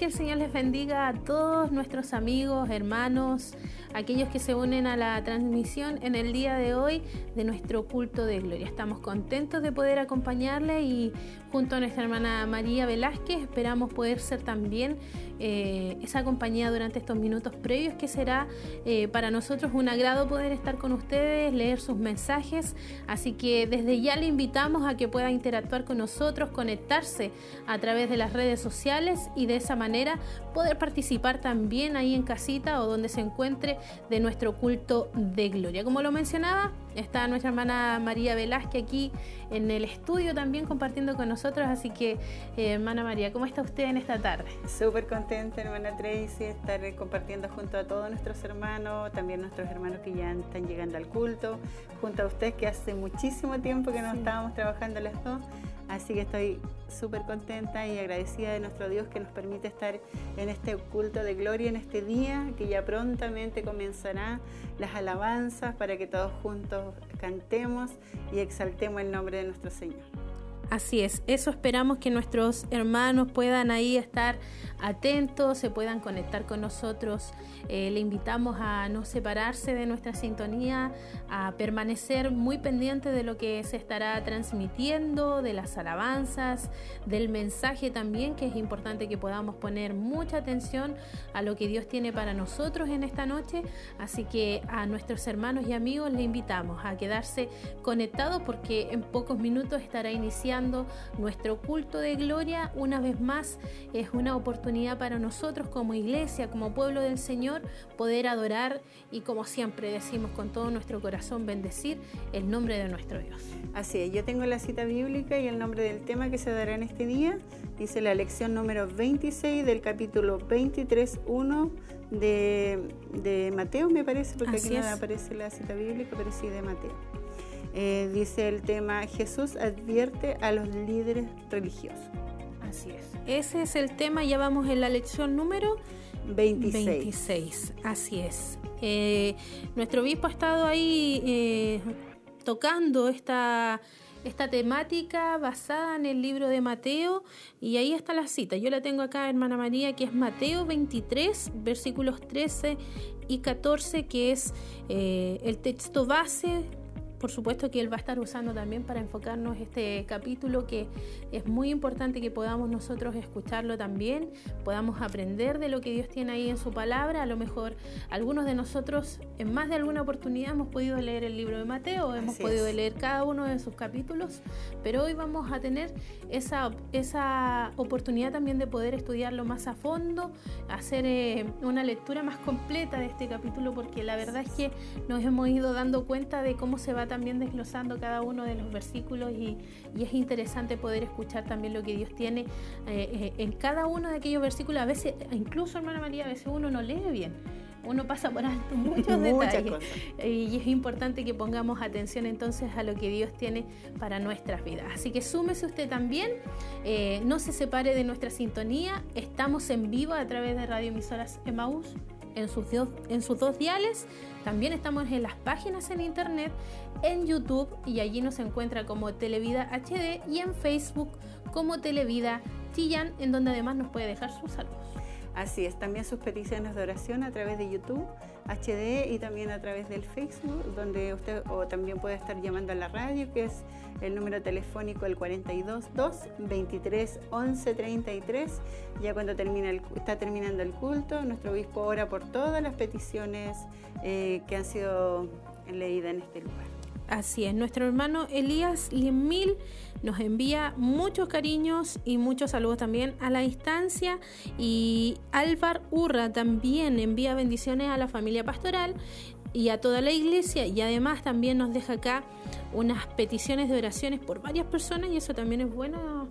Que el Señor les bendiga a todos nuestros amigos, hermanos, aquellos que se unen a la transmisión en el día de hoy de nuestro culto de gloria. Estamos contentos de poder acompañarle y junto a nuestra hermana María Velázquez esperamos poder ser también eh, esa compañía durante estos minutos previos que será eh, para nosotros un agrado poder estar con ustedes, leer sus mensajes. Así que desde ya le invitamos a que pueda interactuar con nosotros, conectarse a través de las redes sociales y de esa manera poder participar también ahí en casita o donde se encuentre de nuestro culto de gloria. Como lo mencionaba, está nuestra hermana María Velázquez aquí en el estudio también compartiendo con nosotros, así que eh, hermana María, ¿cómo está usted en esta tarde? Súper contenta, hermana Tracy, estar compartiendo junto a todos nuestros hermanos, también nuestros hermanos que ya están llegando al culto, junto a usted que hace muchísimo tiempo que no estábamos trabajando las dos. Así que estoy súper contenta y agradecida de nuestro Dios que nos permite estar en este culto de gloria en este día, que ya prontamente comenzará las alabanzas para que todos juntos cantemos y exaltemos el nombre de nuestro Señor. Así es, eso esperamos que nuestros hermanos puedan ahí estar atentos, se puedan conectar con nosotros. Eh, le invitamos a no separarse de nuestra sintonía, a permanecer muy pendiente de lo que se estará transmitiendo, de las alabanzas, del mensaje también, que es importante que podamos poner mucha atención a lo que Dios tiene para nosotros en esta noche. Así que a nuestros hermanos y amigos le invitamos a quedarse conectados porque en pocos minutos estará iniciando nuestro culto de gloria. Una vez más, es una oportunidad para nosotros como iglesia, como pueblo del Señor, poder adorar y como siempre decimos con todo nuestro corazón, bendecir el nombre de nuestro Dios. Así es, yo tengo la cita bíblica y el nombre del tema que se dará en este día. Dice la lección número 26 del capítulo 23.1 de, de Mateo, me parece, porque aquí no aparece la cita bíblica, pero sí de Mateo. Eh, dice el tema, Jesús advierte a los líderes religiosos. Así es. Ese es el tema, ya vamos en la lección número 26. Así es. Eh, nuestro obispo ha estado ahí eh, tocando esta, esta temática basada en el libro de Mateo y ahí está la cita. Yo la tengo acá, hermana María, que es Mateo 23, versículos 13 y 14, que es el texto base por supuesto que él va a estar usando también para enfocarnos este capítulo que es muy importante que podamos nosotros escucharlo también, podamos aprender de lo que Dios tiene ahí en su palabra. A lo mejor algunos de nosotros en más de alguna oportunidad hemos podido leer el libro de Mateo, hemos podido leer cada uno de sus capítulos, pero hoy vamos a tener esa, esa oportunidad también de poder estudiarlo más a fondo, hacer eh, una lectura más completa de este capítulo, porque la verdad es que nos hemos ido dando cuenta de cómo se va también desglosando cada uno de los versículos y, es interesante poder escuchar también lo que Dios tiene eh, eh, en cada uno de aquellos versículos. A veces, incluso hermana María, a veces uno no lee bien uno pasa por alto muchos detalles y es importante que pongamos atención entonces a lo que Dios tiene para nuestras vidas. Así que súmese usted también, eh, no se separe de nuestra sintonía, estamos en vivo a través de Radio Emisoras Emaús en sus, en sus dos diales. También estamos en las páginas en internet, en YouTube y allí nos encuentra como Televida HD y en Facebook como Televida Chillán, en donde además nos puede dejar sus saludos. Así es, también sus peticiones de oración a través de YouTube HD y también a través del Facebook, donde usted o también puede estar llamando a la radio, que es el número telefónico el 42 2 23 11 33. Ya cuando termina está terminando el culto, nuestro obispo ora por todas las peticiones eh, que han sido leídas en este lugar. Así es, nuestro hermano Elías Limil nos envía muchos cariños y muchos saludos también a la distancia. Y Álvar Urra también envía bendiciones a la familia pastoral y a toda la iglesia. Y además también nos deja acá unas peticiones de oraciones por varias personas y eso también es bueno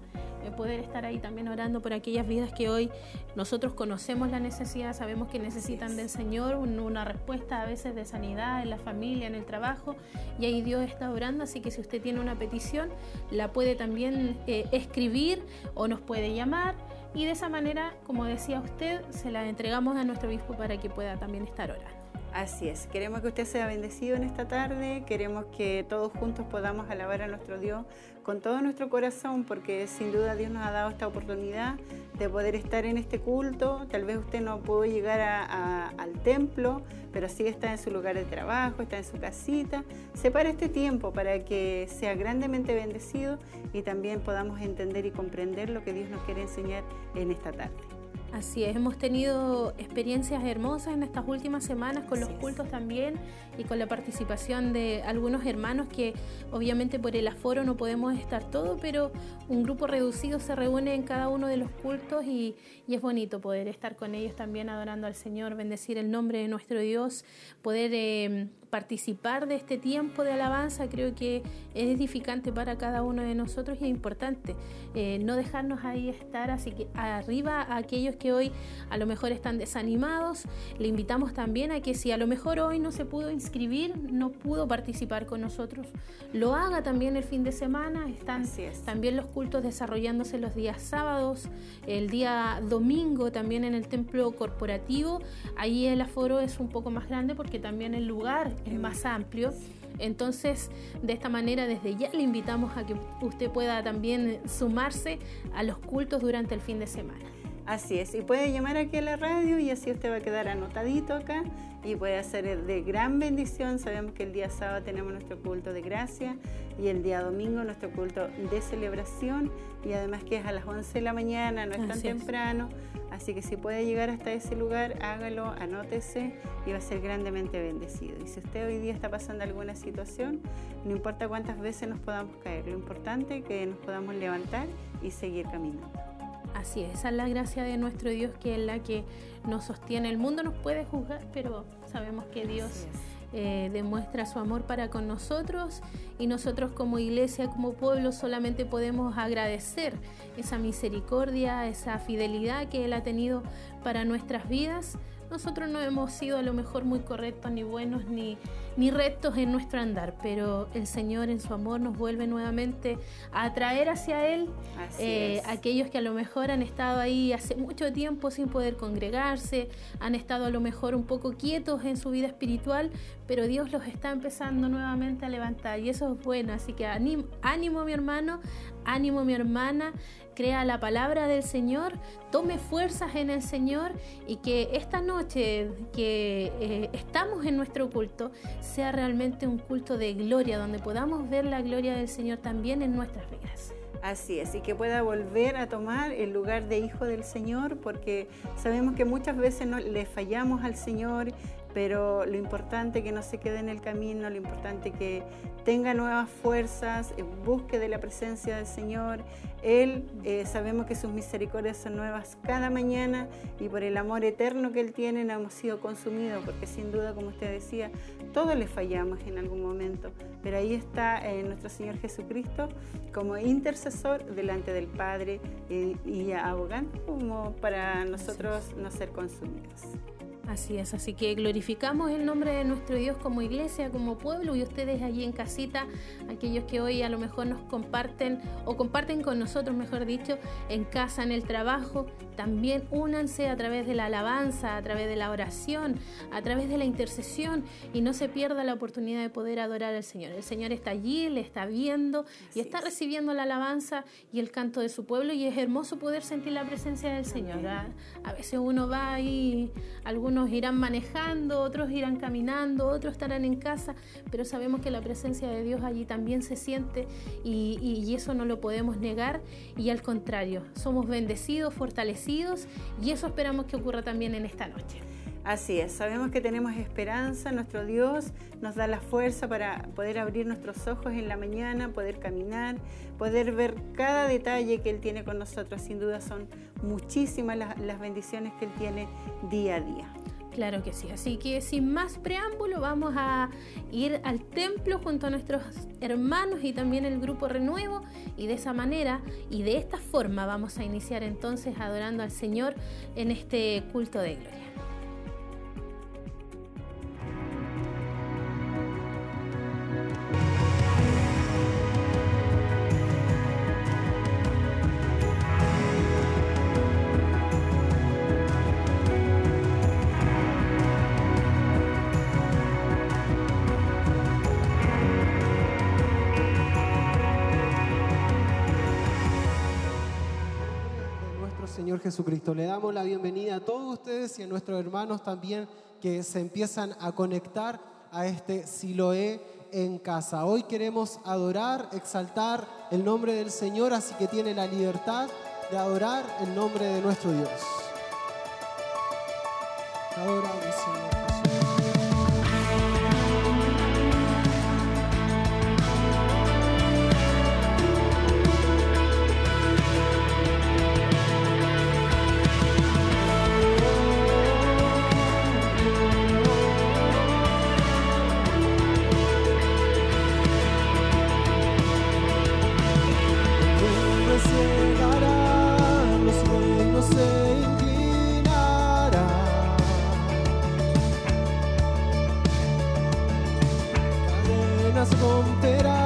poder estar ahí también orando por aquellas vidas que hoy nosotros conocemos la necesidad, sabemos que necesitan del Señor una respuesta a veces de sanidad en la familia, en el trabajo, y ahí Dios está orando, así que si usted tiene una petición, la puede también eh, escribir o nos puede llamar, y de esa manera, como decía usted, se la entregamos a nuestro obispo para que pueda también estar orando. Así es, queremos que usted sea bendecido en esta tarde, queremos que todos juntos podamos alabar a nuestro Dios con todo nuestro corazón, porque sin duda Dios nos ha dado esta oportunidad de poder estar en este culto. Tal vez usted no pudo llegar al templo, pero sí está en su lugar de trabajo, está en su casita. Separa este tiempo para que sea grandemente bendecido y también podamos entender y comprender lo que Dios nos quiere enseñar en esta tarde. Así es, hemos tenido experiencias hermosas en estas últimas semanas con los cultos también y con la participación de algunos hermanos que obviamente por el aforo no podemos estar todo, pero un grupo reducido se reúne en cada uno de los cultos y, es bonito poder estar con ellos también adorando al Señor, bendecir el nombre de nuestro Dios, poder eh, participar de este tiempo de alabanza creo que es edificante para cada uno de nosotros y es importante eh, no dejarnos ahí estar, así que arriba a aquellos que hoy a lo mejor están desanimados, le invitamos también a que si a lo mejor hoy no se pudo inscribir, no pudo participar con nosotros, lo haga también el fin de semana, están también los cultos desarrollándose los días sábados, el día domingo también en el templo corporativo, ahí el aforo es un poco más grande porque también el lugar más amplio. Entonces, de esta manera, desde ya le invitamos a que usted pueda también sumarse a los cultos durante el fin de semana. Así es, y puede llamar aquí a la radio y así usted va a quedar anotadito acá y puede hacer de gran bendición. Sabemos que el día sábado tenemos nuestro culto de gracia y el día domingo nuestro culto de celebración y además que es a las 11 de la mañana, no es tan temprano. Así que si puede llegar hasta ese lugar, hágalo, anótese y va a ser grandemente bendecido. Y si usted hoy día está pasando alguna situación, no importa cuántas veces nos podamos caer, lo importante es que nos podamos levantar y seguir caminando. Así es, esa es la gracia de nuestro Dios que es la que nos sostiene. El mundo nos puede juzgar, pero sabemos que Dios eh, demuestra su amor para con nosotros y nosotros como iglesia, como pueblo, solamente podemos agradecer esa misericordia, esa fidelidad que Él ha tenido para nuestras vidas. Nosotros no hemos sido a lo mejor muy correctos, ni buenos, ni, ni rectos en nuestro andar, pero el Señor en su amor nos vuelve nuevamente a atraer hacia Él eh, aquellos que a lo mejor han estado ahí hace mucho tiempo sin poder congregarse, han estado a lo mejor un poco quietos en su vida espiritual, pero Dios los está empezando nuevamente a levantar y eso es bueno, así que ánimo, ánimo mi hermano, ánimo mi hermana, crea la palabra del Señor, tome fuerzas en el Señor y que esta noche que eh, estamos en nuestro culto sea realmente un culto de gloria, donde podamos ver la gloria del Señor también en nuestras vidas. Así es, y que pueda volver a tomar el lugar de hijo del Señor, porque sabemos que muchas veces le fallamos al Señor pero lo importante que no se quede en el camino, lo importante que tenga nuevas fuerzas, eh, busque de la presencia del Señor. Él, eh, sabemos que sus misericordias son nuevas cada mañana y por el amor eterno que Él tiene no hemos sido consumidos, porque sin duda, como usted decía, todos le fallamos en algún momento, pero ahí está eh, nuestro Señor Jesucristo como intercesor delante del Padre y abogando como para nosotros no ser consumidos. Así es, así que glorificamos el nombre de nuestro Dios como iglesia, como pueblo y ustedes allí en casita, aquellos que hoy a lo mejor nos comparten o comparten con nosotros, mejor dicho, en casa, en el trabajo, también únanse a través de la alabanza, a través de la oración, a través de la intercesión y no se pierda la oportunidad de poder adorar al Señor. El Señor está allí, le está viendo y está recibiendo la alabanza y el canto de su pueblo y es hermoso poder sentir la presencia del Señor. A, a veces uno va ahí, algunos irán manejando, otros irán caminando, otros estarán en casa, pero sabemos que la presencia de Dios allí también se siente y, eso no lo podemos negar y al contrario, somos bendecidos, fortalecidos y eso esperamos que ocurra también en esta noche. Así es, sabemos que tenemos esperanza, nuestro Dios nos da la fuerza para poder abrir nuestros ojos en la mañana, poder caminar, poder ver cada detalle que Él tiene con nosotros. Sin duda son muchísimas las, bendiciones que Él tiene día a día. Claro que sí, así que sin más preámbulo vamos a ir al templo junto a nuestros hermanos y también el grupo Renuevo y de esa manera y de esta forma vamos a iniciar entonces adorando al Señor en este culto de gloria. Jesucristo. Le damos la bienvenida a todos ustedes y a nuestros hermanos también que se empiezan a conectar a este Siloé en casa. Hoy queremos adorar, exaltar el nombre del Señor, así que tiene la libertad de adorar el nombre de nuestro Dios. Adoramos, Señor. Mano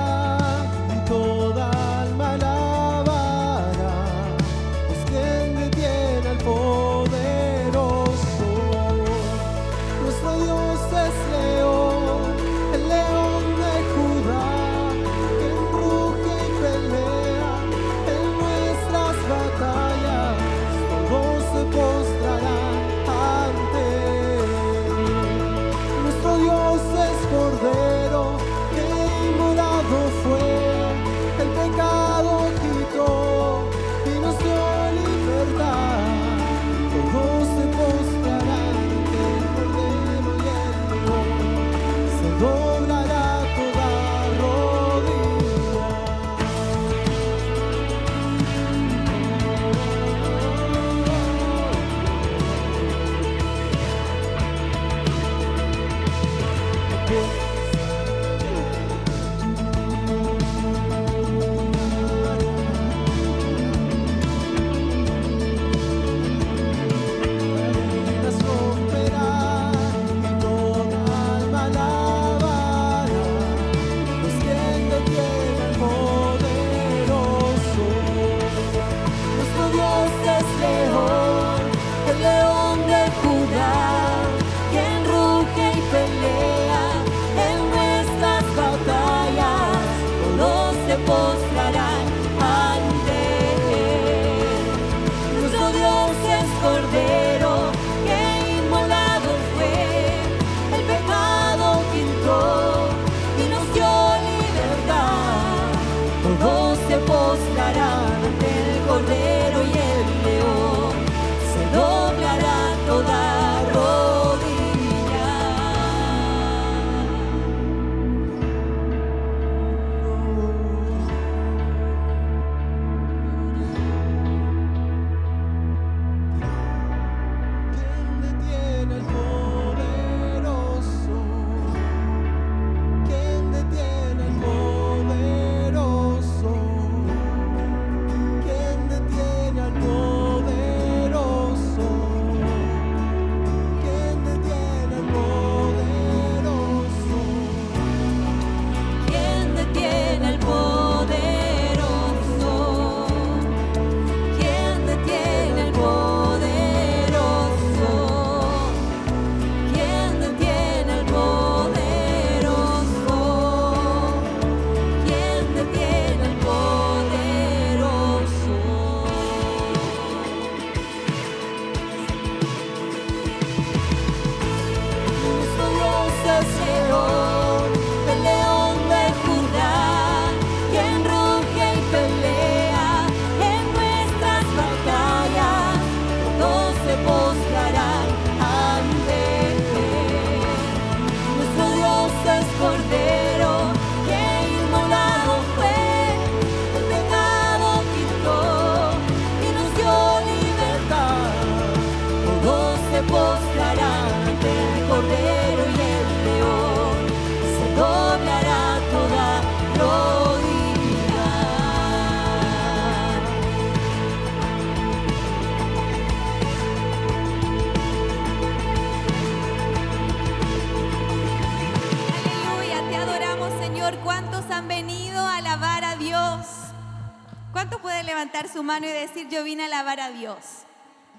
yo vine a alabar a Dios.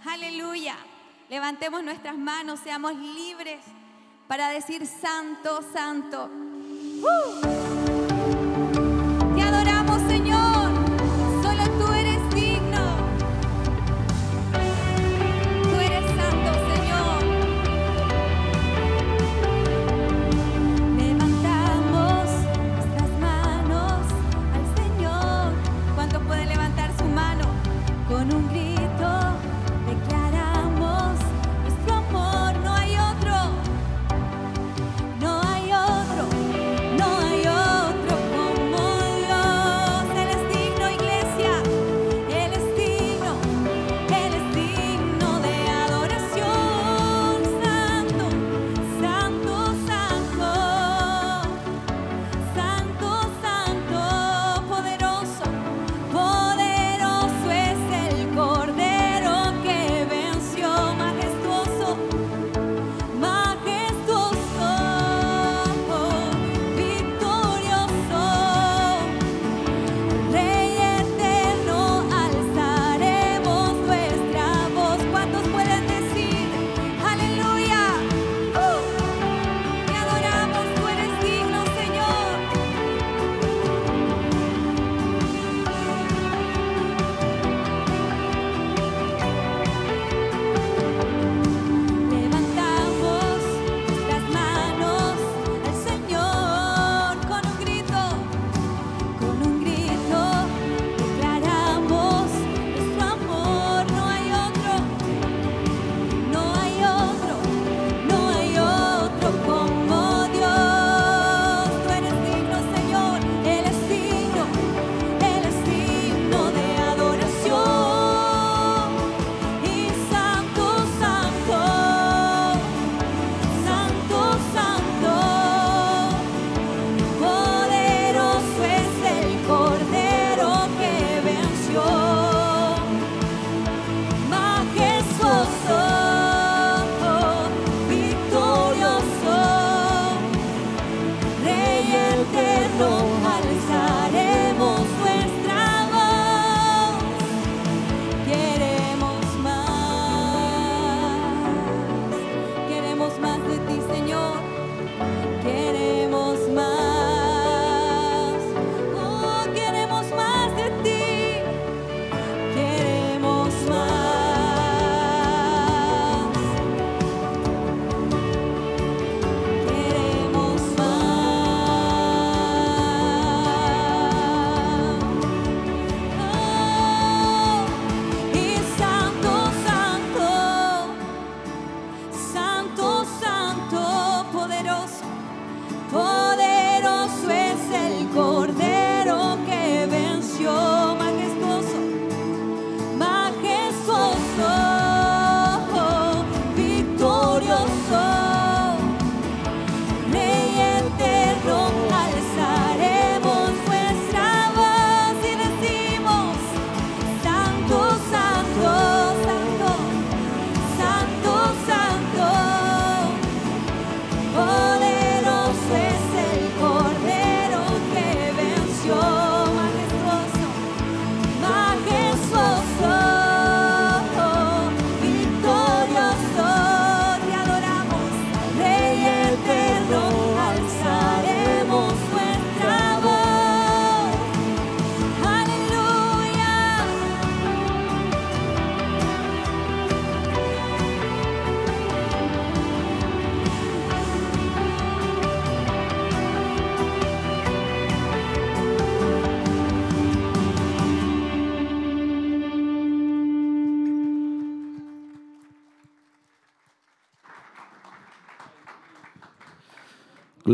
Aleluya. Levantemos nuestras manos, seamos libres para decir, Santo, Santo.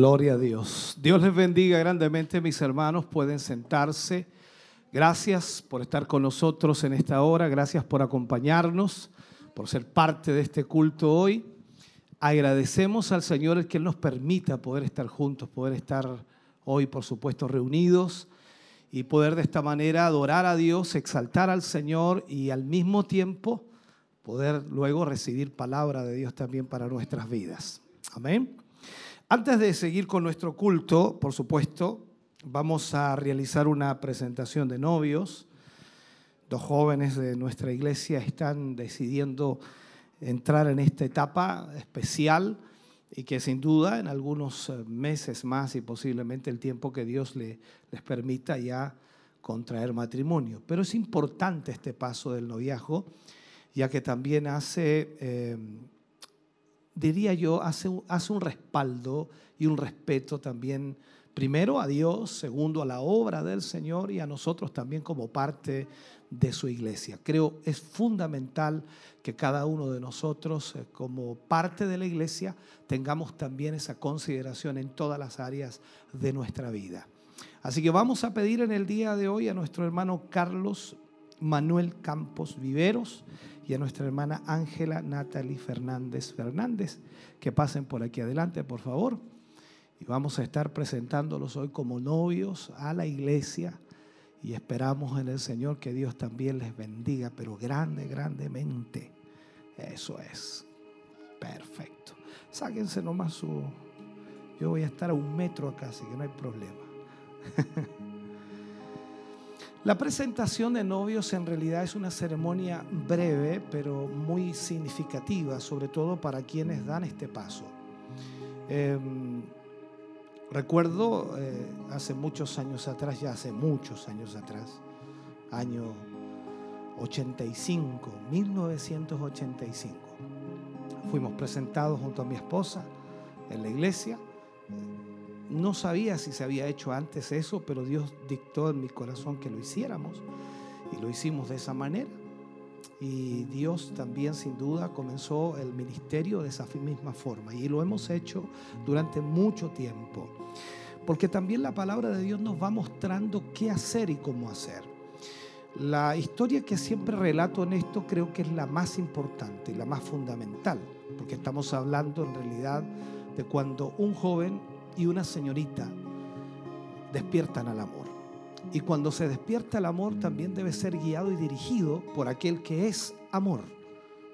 Gloria a Dios. Dios les bendiga grandemente, mis hermanos. Pueden sentarse. Gracias por estar con nosotros en esta hora. Gracias por acompañarnos, por ser parte de este culto hoy. Agradecemos al Señor el que nos permita poder estar juntos, poder estar hoy, por supuesto, reunidos y poder de esta manera adorar a Dios, exaltar al Señor y al mismo tiempo poder luego recibir palabra de Dios también para nuestras vidas. Amén. Antes de seguir con nuestro culto, por supuesto, vamos a realizar una presentación de novios. Dos jóvenes de nuestra iglesia están decidiendo entrar en esta etapa especial y que sin duda en algunos eh, meses más y posiblemente el tiempo que Dios les permita ya contraer matrimonio. Pero es importante este paso del noviazgo, ya que también hace... Eh, diría yo, hace, hace un respaldo y un respeto también, primero a Dios, segundo a la obra del Señor y a nosotros también como parte de su iglesia. Creo es fundamental que cada uno de nosotros, eh, como parte de la iglesia, tengamos también esa consideración en todas las áreas de nuestra vida. Así que vamos a pedir en el día de hoy a nuestro hermano Carlos Manuel Campos Viveros y a nuestra hermana Ángela Natalie Fernández Fernández, que pasen por aquí adelante, por favor. Y vamos a estar presentándolos hoy como novios a la iglesia y esperamos en el Señor que Dios también les bendiga, pero grande, grandemente. Eso es. Perfecto. Sáquense nomás su... Yo voy a estar a un metro acá, así que no hay problema. La presentación de novios en realidad es una ceremonia breve, pero muy significativa, sobre todo para quienes dan este paso. Em, recuerdo eh, hace muchos años atrás, ya hace muchos años atrás, año 85, 1985, fuimos presentados junto a mi esposa en la iglesia no sabía si se había hecho antes eso, pero Dios dictó en mi corazón que lo hiciéramos y lo hicimos de esa manera. Y Dios también sin duda comenzó el ministerio de esa misma forma y lo hemos hecho durante mucho tiempo. Porque también la palabra de Dios nos va mostrando qué hacer y cómo hacer. La historia que siempre relato en esto creo que es la más importante y la más fundamental, porque estamos hablando en realidad de cuando un joven y una señorita despiertan al amor. Y cuando se despierta el amor también debe ser guiado y dirigido por aquel que es amor.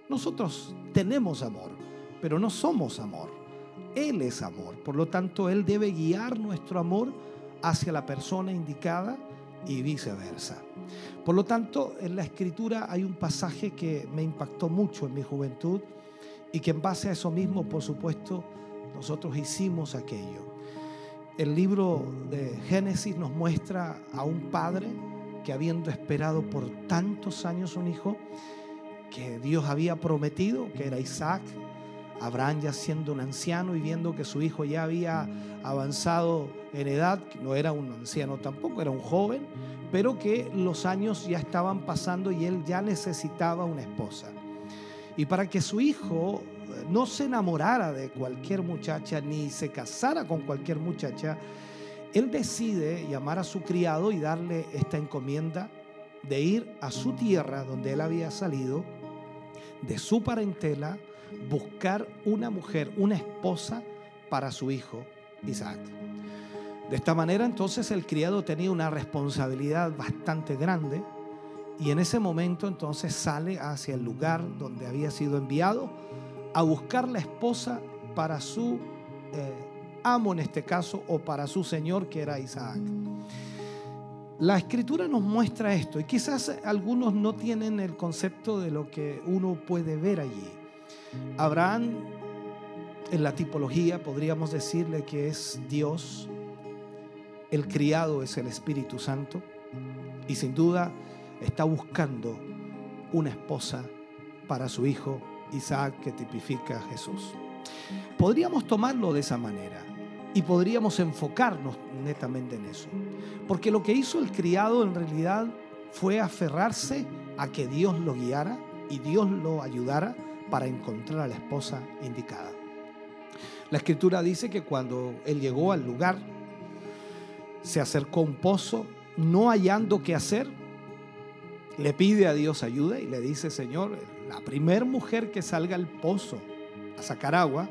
Nosotros tenemos amor, pero no somos amor. Él es amor. Por lo tanto, Él debe guiar nuestro amor hacia la persona indicada y viceversa. Por lo tanto, en la escritura hay un pasaje que me impactó mucho en mi juventud y que en base a eso mismo, por supuesto, nosotros hicimos aquello. El libro de Génesis nos muestra a un padre que habiendo esperado por tantos años un hijo que Dios había prometido, que era Isaac, Abraham ya siendo un anciano y viendo que su hijo ya había avanzado en edad, no era un anciano tampoco, era un joven, pero que los años ya estaban pasando y él ya necesitaba una esposa. Y para que su hijo no se enamorara de cualquier muchacha ni se casara con cualquier muchacha, él decide llamar a su criado y darle esta encomienda de ir a su tierra donde él había salido, de su parentela, buscar una mujer, una esposa para su hijo Isaac. De esta manera entonces el criado tenía una responsabilidad bastante grande y en ese momento entonces sale hacia el lugar donde había sido enviado a buscar la esposa para su eh, amo en este caso o para su señor que era Isaac. La escritura nos muestra esto y quizás algunos no tienen el concepto de lo que uno puede ver allí. Abraham, en la tipología, podríamos decirle que es Dios, el criado es el Espíritu Santo y sin duda está buscando una esposa para su hijo Isaac que tipifica a Jesús. Podríamos tomarlo de esa manera y podríamos enfocarnos netamente en eso. Porque lo que hizo el criado en realidad fue aferrarse a que Dios lo guiara y Dios lo ayudara para encontrar a la esposa indicada. La escritura dice que cuando él llegó al lugar, se acercó a un pozo, no hallando qué hacer, le pide a Dios ayuda y le dice, Señor, la primer mujer que salga al pozo a sacar agua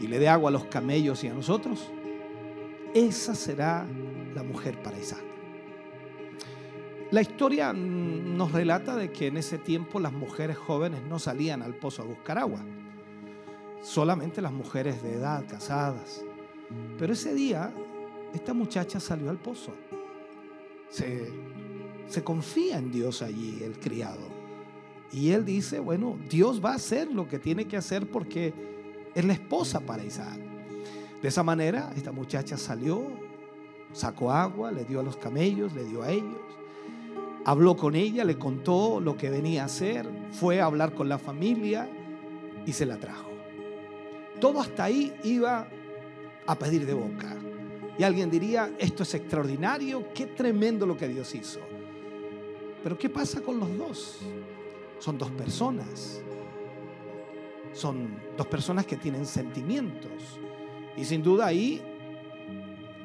y le dé agua a los camellos y a nosotros, esa será la mujer para Isaac. La historia nos relata de que en ese tiempo las mujeres jóvenes no salían al pozo a buscar agua, solamente las mujeres de edad, casadas. Pero ese día, esta muchacha salió al pozo. Se, se confía en Dios allí, el criado. Y él dice, bueno, Dios va a hacer lo que tiene que hacer porque es la esposa para Isaac. De esa manera, esta muchacha salió, sacó agua, le dio a los camellos, le dio a ellos habló con ella, le contó lo que venía a hacer, fue a hablar con la familia y se la trajo. Todo hasta ahí iba a pedir de boca. Y alguien diría, esto es extraordinario, qué tremendo lo que Dios hizo. Pero ¿qué pasa con los dos? Son dos personas. Son dos personas que tienen sentimientos. Y sin duda ahí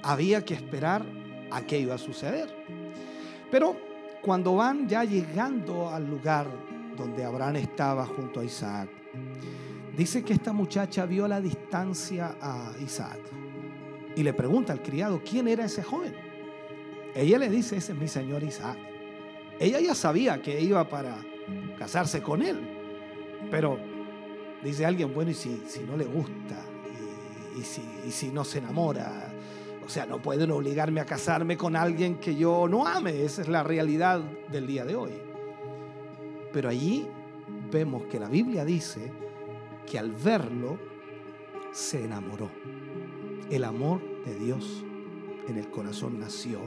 había que esperar a qué iba a suceder. Pero cuando van ya llegando al lugar donde Abraham estaba junto a Isaac, dice que esta muchacha vio a la distancia a Isaac y le pregunta al criado, ¿quién era ese joven? Ella le dice, ese es mi señor Isaac. Ella ya sabía que iba para casarse con él, pero dice alguien, bueno, y si, si no le gusta, y, si, y si no se enamora, o sea, no pueden obligarme a casarme con alguien que yo no ame. Esa es la realidad del día de hoy. Pero allí vemos que la Biblia dice que al verlo se enamoró. El amor de Dios en el corazón nació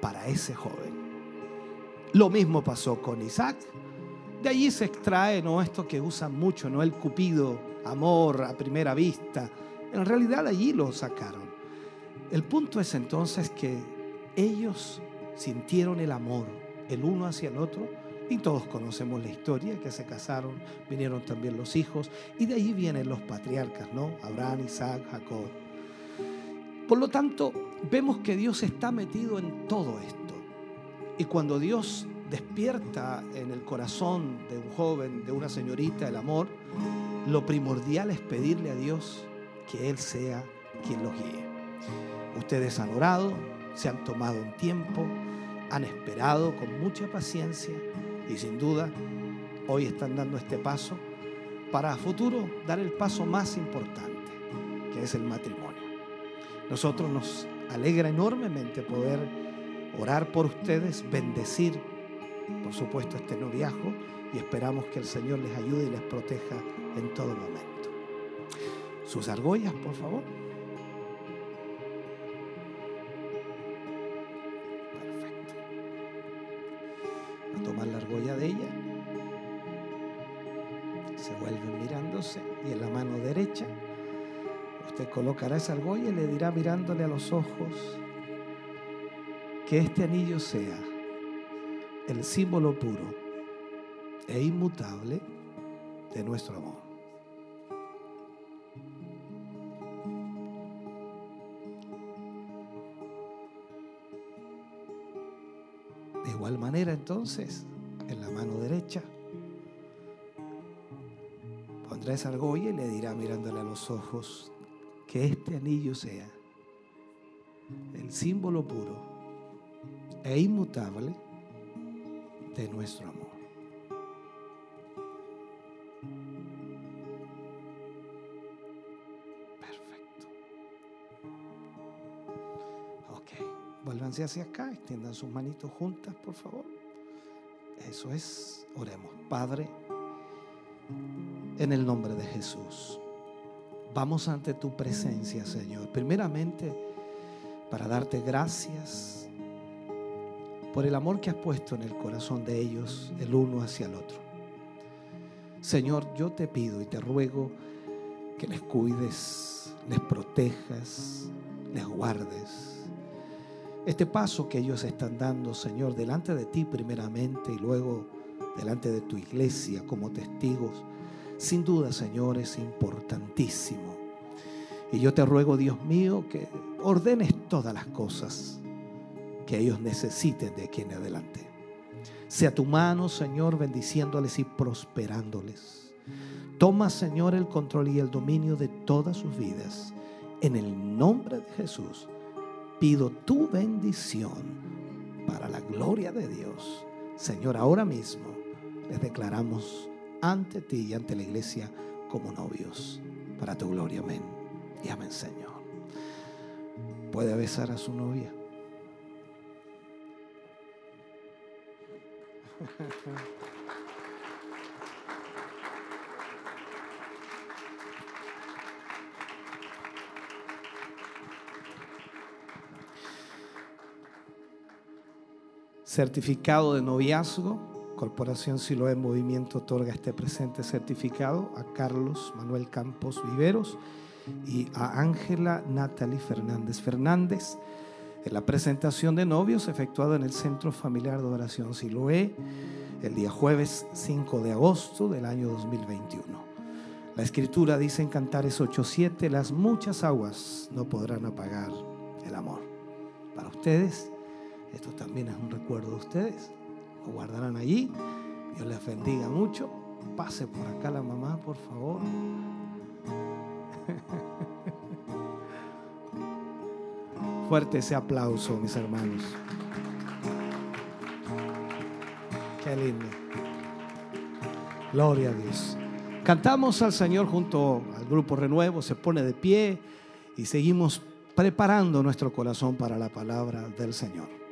para ese joven. Lo mismo pasó con Isaac. De allí se extrae ¿no? esto que usan mucho, ¿no? el cupido, amor a primera vista. En realidad allí lo sacaron. El punto es entonces que ellos sintieron el amor el uno hacia el otro y todos conocemos la historia, que se casaron, vinieron también los hijos y de ahí vienen los patriarcas, ¿no? Abraham, Isaac, Jacob. Por lo tanto, vemos que Dios está metido en todo esto. Y cuando Dios despierta en el corazón de un joven, de una señorita, el amor, lo primordial es pedirle a Dios que Él sea quien los guíe. Ustedes han orado, se han tomado un tiempo, han esperado con mucha paciencia y sin duda hoy están dando este paso para a futuro dar el paso más importante, que es el matrimonio. Nosotros nos alegra enormemente poder orar por ustedes, bendecir, por supuesto, este noviazgo y esperamos que el Señor les ayude y les proteja en todo momento. Sus argollas, por favor. la argolla de ella. Se vuelven mirándose y en la mano derecha usted colocará esa argolla y le dirá mirándole a los ojos que este anillo sea el símbolo puro e inmutable de nuestro amor. De igual manera entonces, en la mano derecha. Pondrá esa argolla y le dirá mirándole a los ojos que este anillo sea el símbolo puro e inmutable de nuestro amor. Perfecto. Ok, vuélvanse hacia acá, extiendan sus manitos juntas, por favor. Eso es, oremos. Padre, en el nombre de Jesús, vamos ante tu presencia, Señor. Primeramente, para darte gracias por el amor que has puesto en el corazón de ellos, el uno hacia el otro. Señor, yo te pido y te ruego que les cuides, les protejas, les guardes este paso que ellos están dando, Señor, delante de ti primeramente y luego delante de tu iglesia como testigos, sin duda, Señor, es importantísimo. Y yo te ruego, Dios mío, que ordenes todas las cosas que ellos necesiten de aquí en adelante. Sea tu mano, Señor, bendiciéndoles y prosperándoles. Toma, Señor, el control y el dominio de todas sus vidas. En el nombre de Jesús, pido tu bendición para la gloria de Dios. Señor, ahora mismo les declaramos ante ti y ante la iglesia como novios, para tu gloria. Amén. Y amén, Señor. Puede besar a su novia. Certificado de noviazgo. Corporación Siloé Movimiento otorga este presente certificado a Carlos Manuel Campos Viveros y a Ángela Natalie Fernández Fernández en la presentación de novios efectuada en el Centro Familiar de Oración Siloé el día jueves 5 de agosto del año 2021. La escritura dice en Cantares 8:7, las muchas aguas no podrán apagar el amor. Para ustedes, esto también es un recuerdo de ustedes. Lo guardarán allí. Dios les bendiga mucho. Pase por acá la mamá, por favor. Fuerte ese aplauso, mis hermanos. Qué lindo. Gloria a Dios. Cantamos al Señor junto al grupo Renuevo, se pone de pie y seguimos preparando nuestro corazón para la palabra del Señor.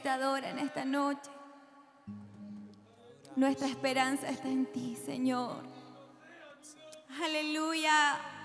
Te adora en esta noche. Nuestra esperanza está en ti, Señor. Aleluya.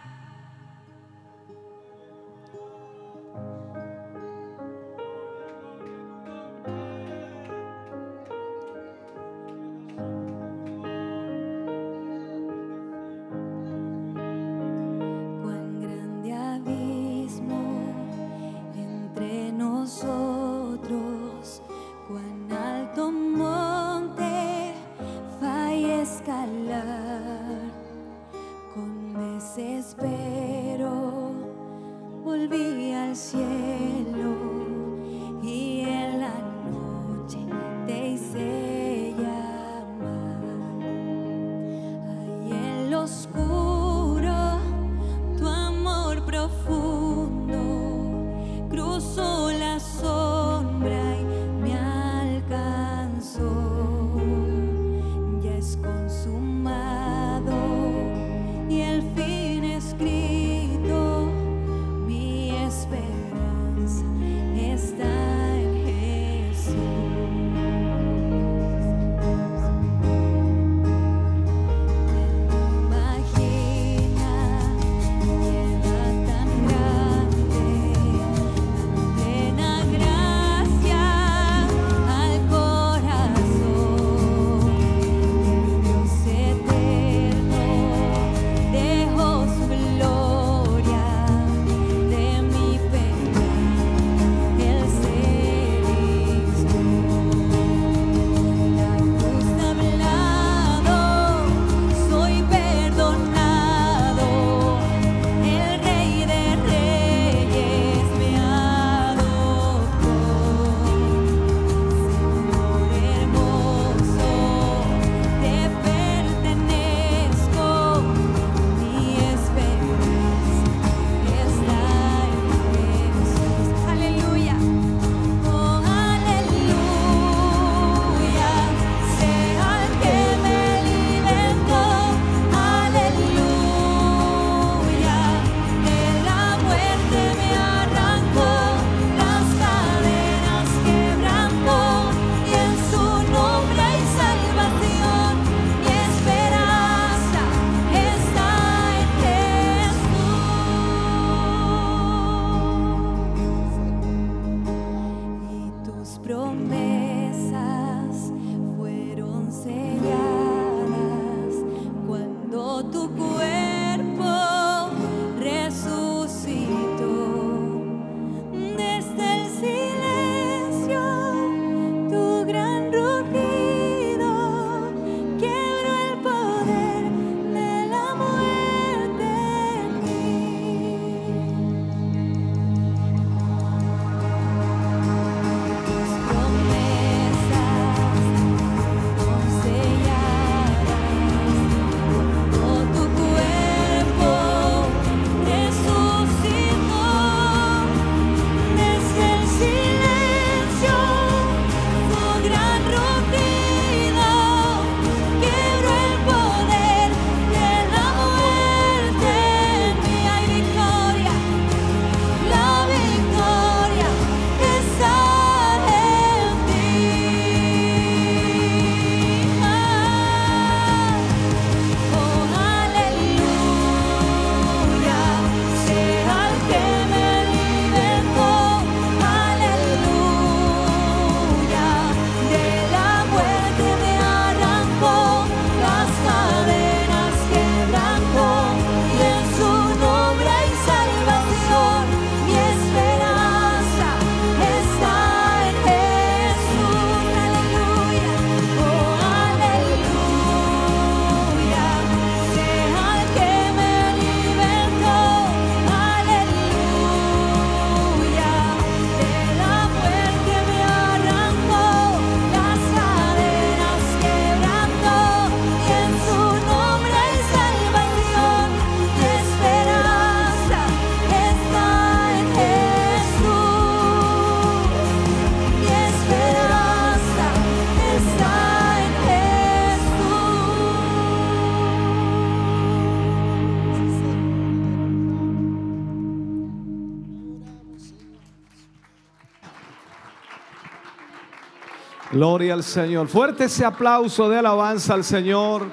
Gloria al Señor. Fuerte ese aplauso de alabanza al Señor.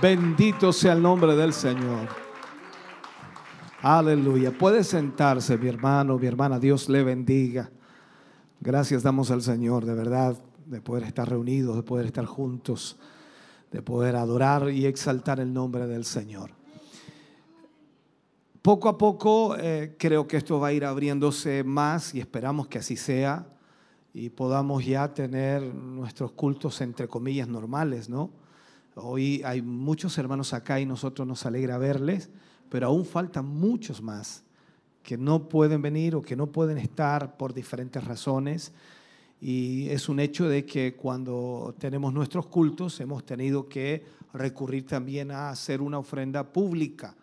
Bendito sea el nombre del Señor. Aleluya. Puede sentarse, mi hermano, mi hermana. Dios le bendiga. Gracias damos al Señor, de verdad, de poder estar reunidos, de poder estar juntos, de poder adorar y exaltar el nombre del Señor. Poco a poco eh, creo que esto va a ir abriéndose más y esperamos que así sea y podamos ya tener nuestros cultos entre comillas normales, ¿no? Hoy hay muchos hermanos acá y nosotros nos alegra verles, pero aún faltan muchos más que no pueden venir o que no pueden estar por diferentes razones. Y es un hecho de que cuando tenemos nuestros cultos hemos tenido que recurrir también a hacer una ofrenda pública.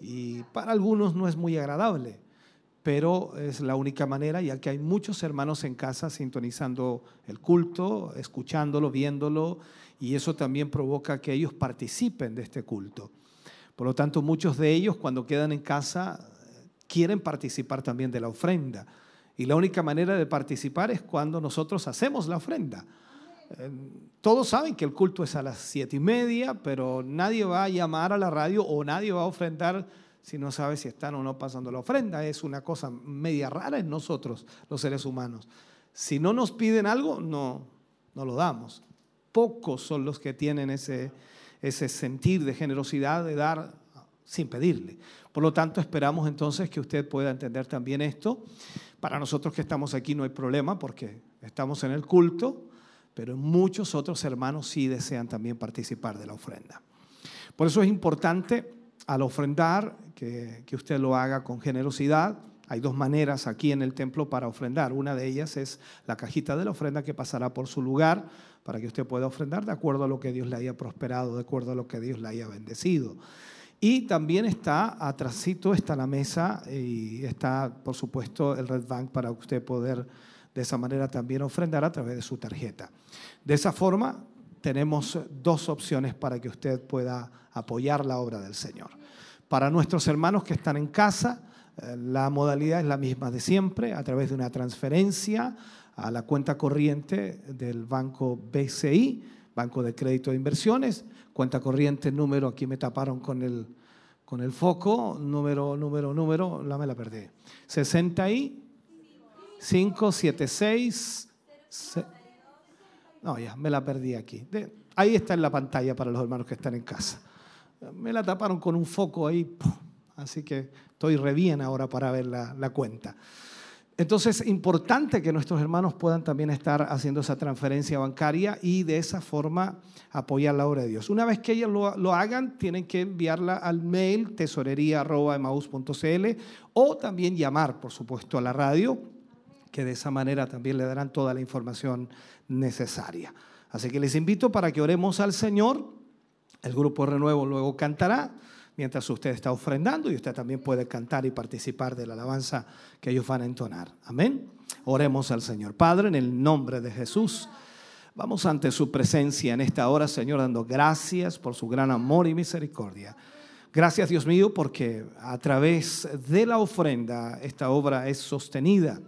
Y para algunos no es muy agradable, pero es la única manera, ya que hay muchos hermanos en casa sintonizando el culto, escuchándolo, viéndolo, y eso también provoca que ellos participen de este culto. Por lo tanto, muchos de ellos cuando quedan en casa quieren participar también de la ofrenda. Y la única manera de participar es cuando nosotros hacemos la ofrenda. Todos saben que el culto es a las siete y media, pero nadie va a llamar a la radio o nadie va a ofrendar si no sabe si están o no pasando la ofrenda. Es una cosa media rara en nosotros, los seres humanos. Si no nos piden algo, no, no lo damos. Pocos son los que tienen ese, ese sentir de generosidad de dar sin pedirle. Por lo tanto, esperamos entonces que usted pueda entender también esto. Para nosotros que estamos aquí no hay problema porque estamos en el culto, pero muchos otros hermanos sí desean también participar de la ofrenda. Por eso es importante al ofrendar que, usted lo haga con generosidad. Hay dos maneras aquí en el templo para ofrendar. Una de ellas es la cajita de la ofrenda que pasará por su lugar para que usted pueda ofrendar de acuerdo a lo que Dios le haya prosperado, de acuerdo a lo que Dios le haya bendecido. Y también está atrásito, está la mesa y está, por supuesto, el Red Bank para usted poder de esa manera también ofrendar a través de su tarjeta. De esa forma, tenemos dos opciones para que usted pueda apoyar la obra del Señor. Para nuestros hermanos que están en casa, eh, la modalidad es la misma de siempre, a través de una transferencia a la cuenta corriente del banco BCI, Banco de Crédito de Inversiones, cuenta corriente número, aquí me taparon con el, con el foco, número, número, número, la me la perdí. 6576. No, ya, me la perdí aquí. ahí está en la pantalla para los hermanos que están en casa. Me la taparon con un foco ahí, así que estoy re bien ahora para ver la, la cuenta. Entonces, es importante que nuestros hermanos puedan también estar haciendo esa transferencia bancaria y de esa forma apoyar la obra de Dios. Una vez que ellos lo, hagan, tienen que enviarla al mail tesorería.emaus.cl o también llamar, por supuesto, a la radio, que de esa manera también le darán toda la información necesaria. Así que les invito para que oremos al Señor. El grupo Renuevo luego cantará mientras usted está ofrendando y usted también puede cantar y participar de la alabanza que ellos van a entonar. Amén. Oremos al Señor. Padre, en el nombre de Jesús, vamos ante su presencia en esta hora, Señor, dando gracias por su gran amor y misericordia. Gracias, Dios mío, porque a través de la ofrenda esta obra es sostenida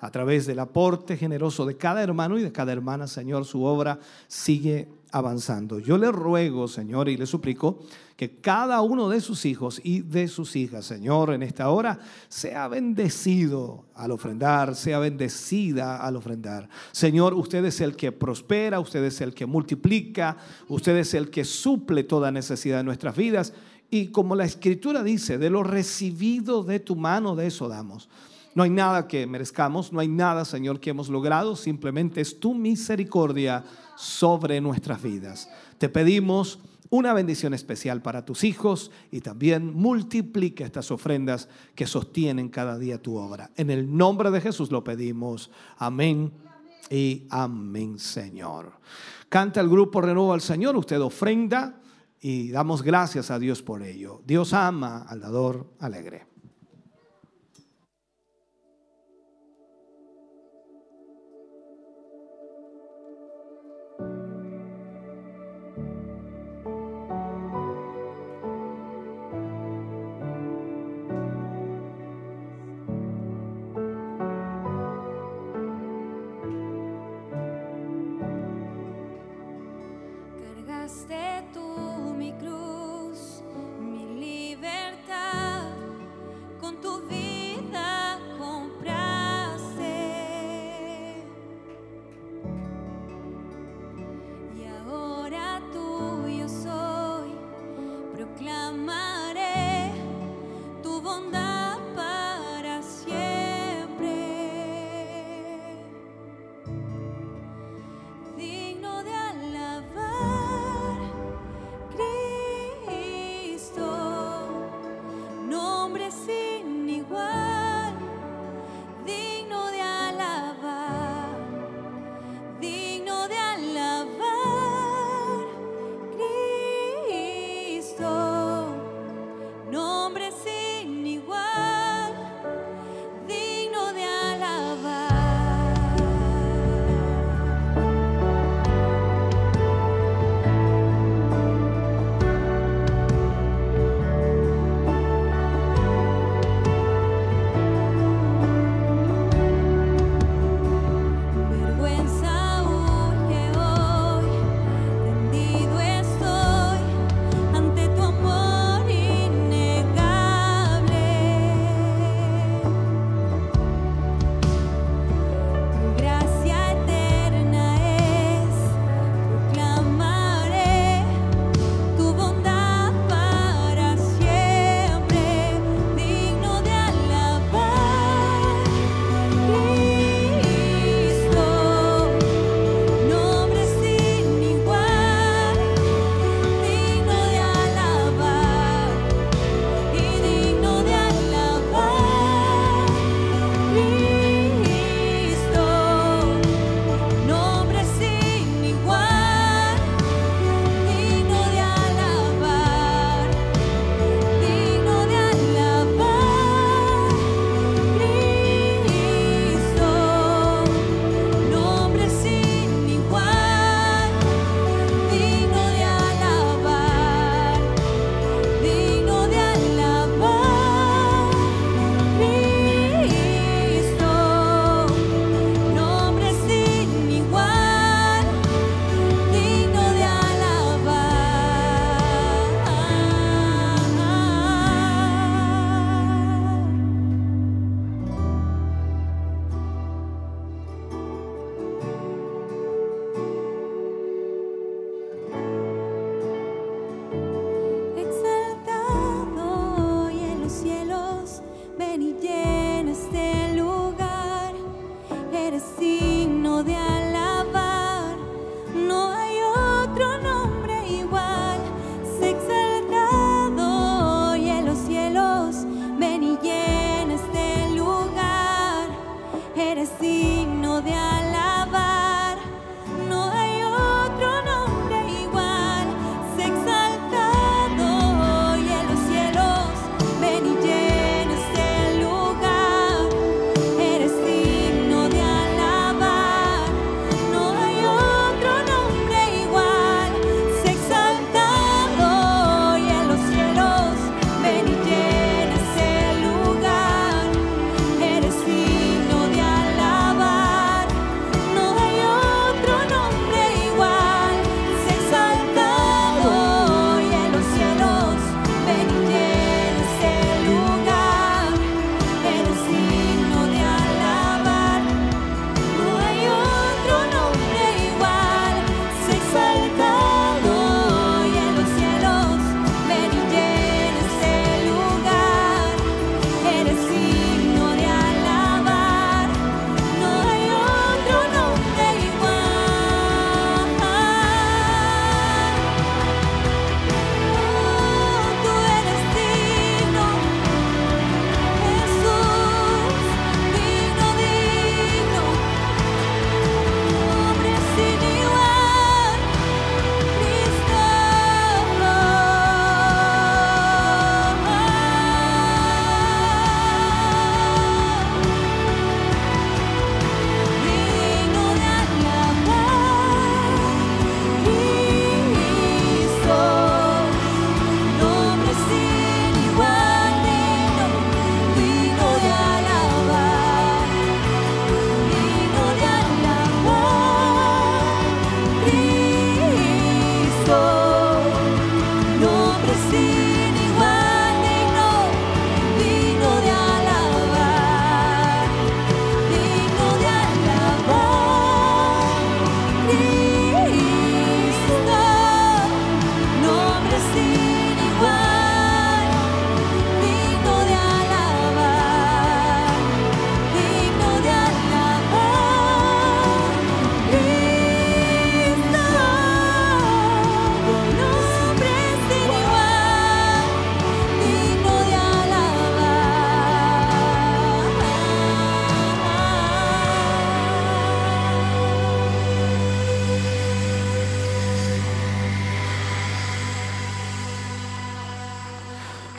a través del aporte generoso de cada hermano y de cada hermana, Señor, su obra sigue avanzando. Yo le ruego, Señor, y le suplico que cada uno de sus hijos y de sus hijas, Señor, en esta hora, sea bendecido al ofrendar, sea bendecida al ofrendar. Señor, usted es el que prospera, usted es el que multiplica, usted es el que suple toda necesidad de nuestras vidas. Y como la escritura dice, de lo recibido de tu mano, de eso damos. No hay nada que merezcamos, no hay nada, Señor, que hemos logrado, simplemente es tu misericordia sobre nuestras vidas. Te pedimos una bendición especial para tus hijos y también multiplica estas ofrendas que sostienen cada día tu obra. En el nombre de Jesús lo pedimos. Amén y amén, Señor. Canta el grupo Renuevo al Señor, usted ofrenda y damos gracias a Dios por ello. Dios ama al dador alegre.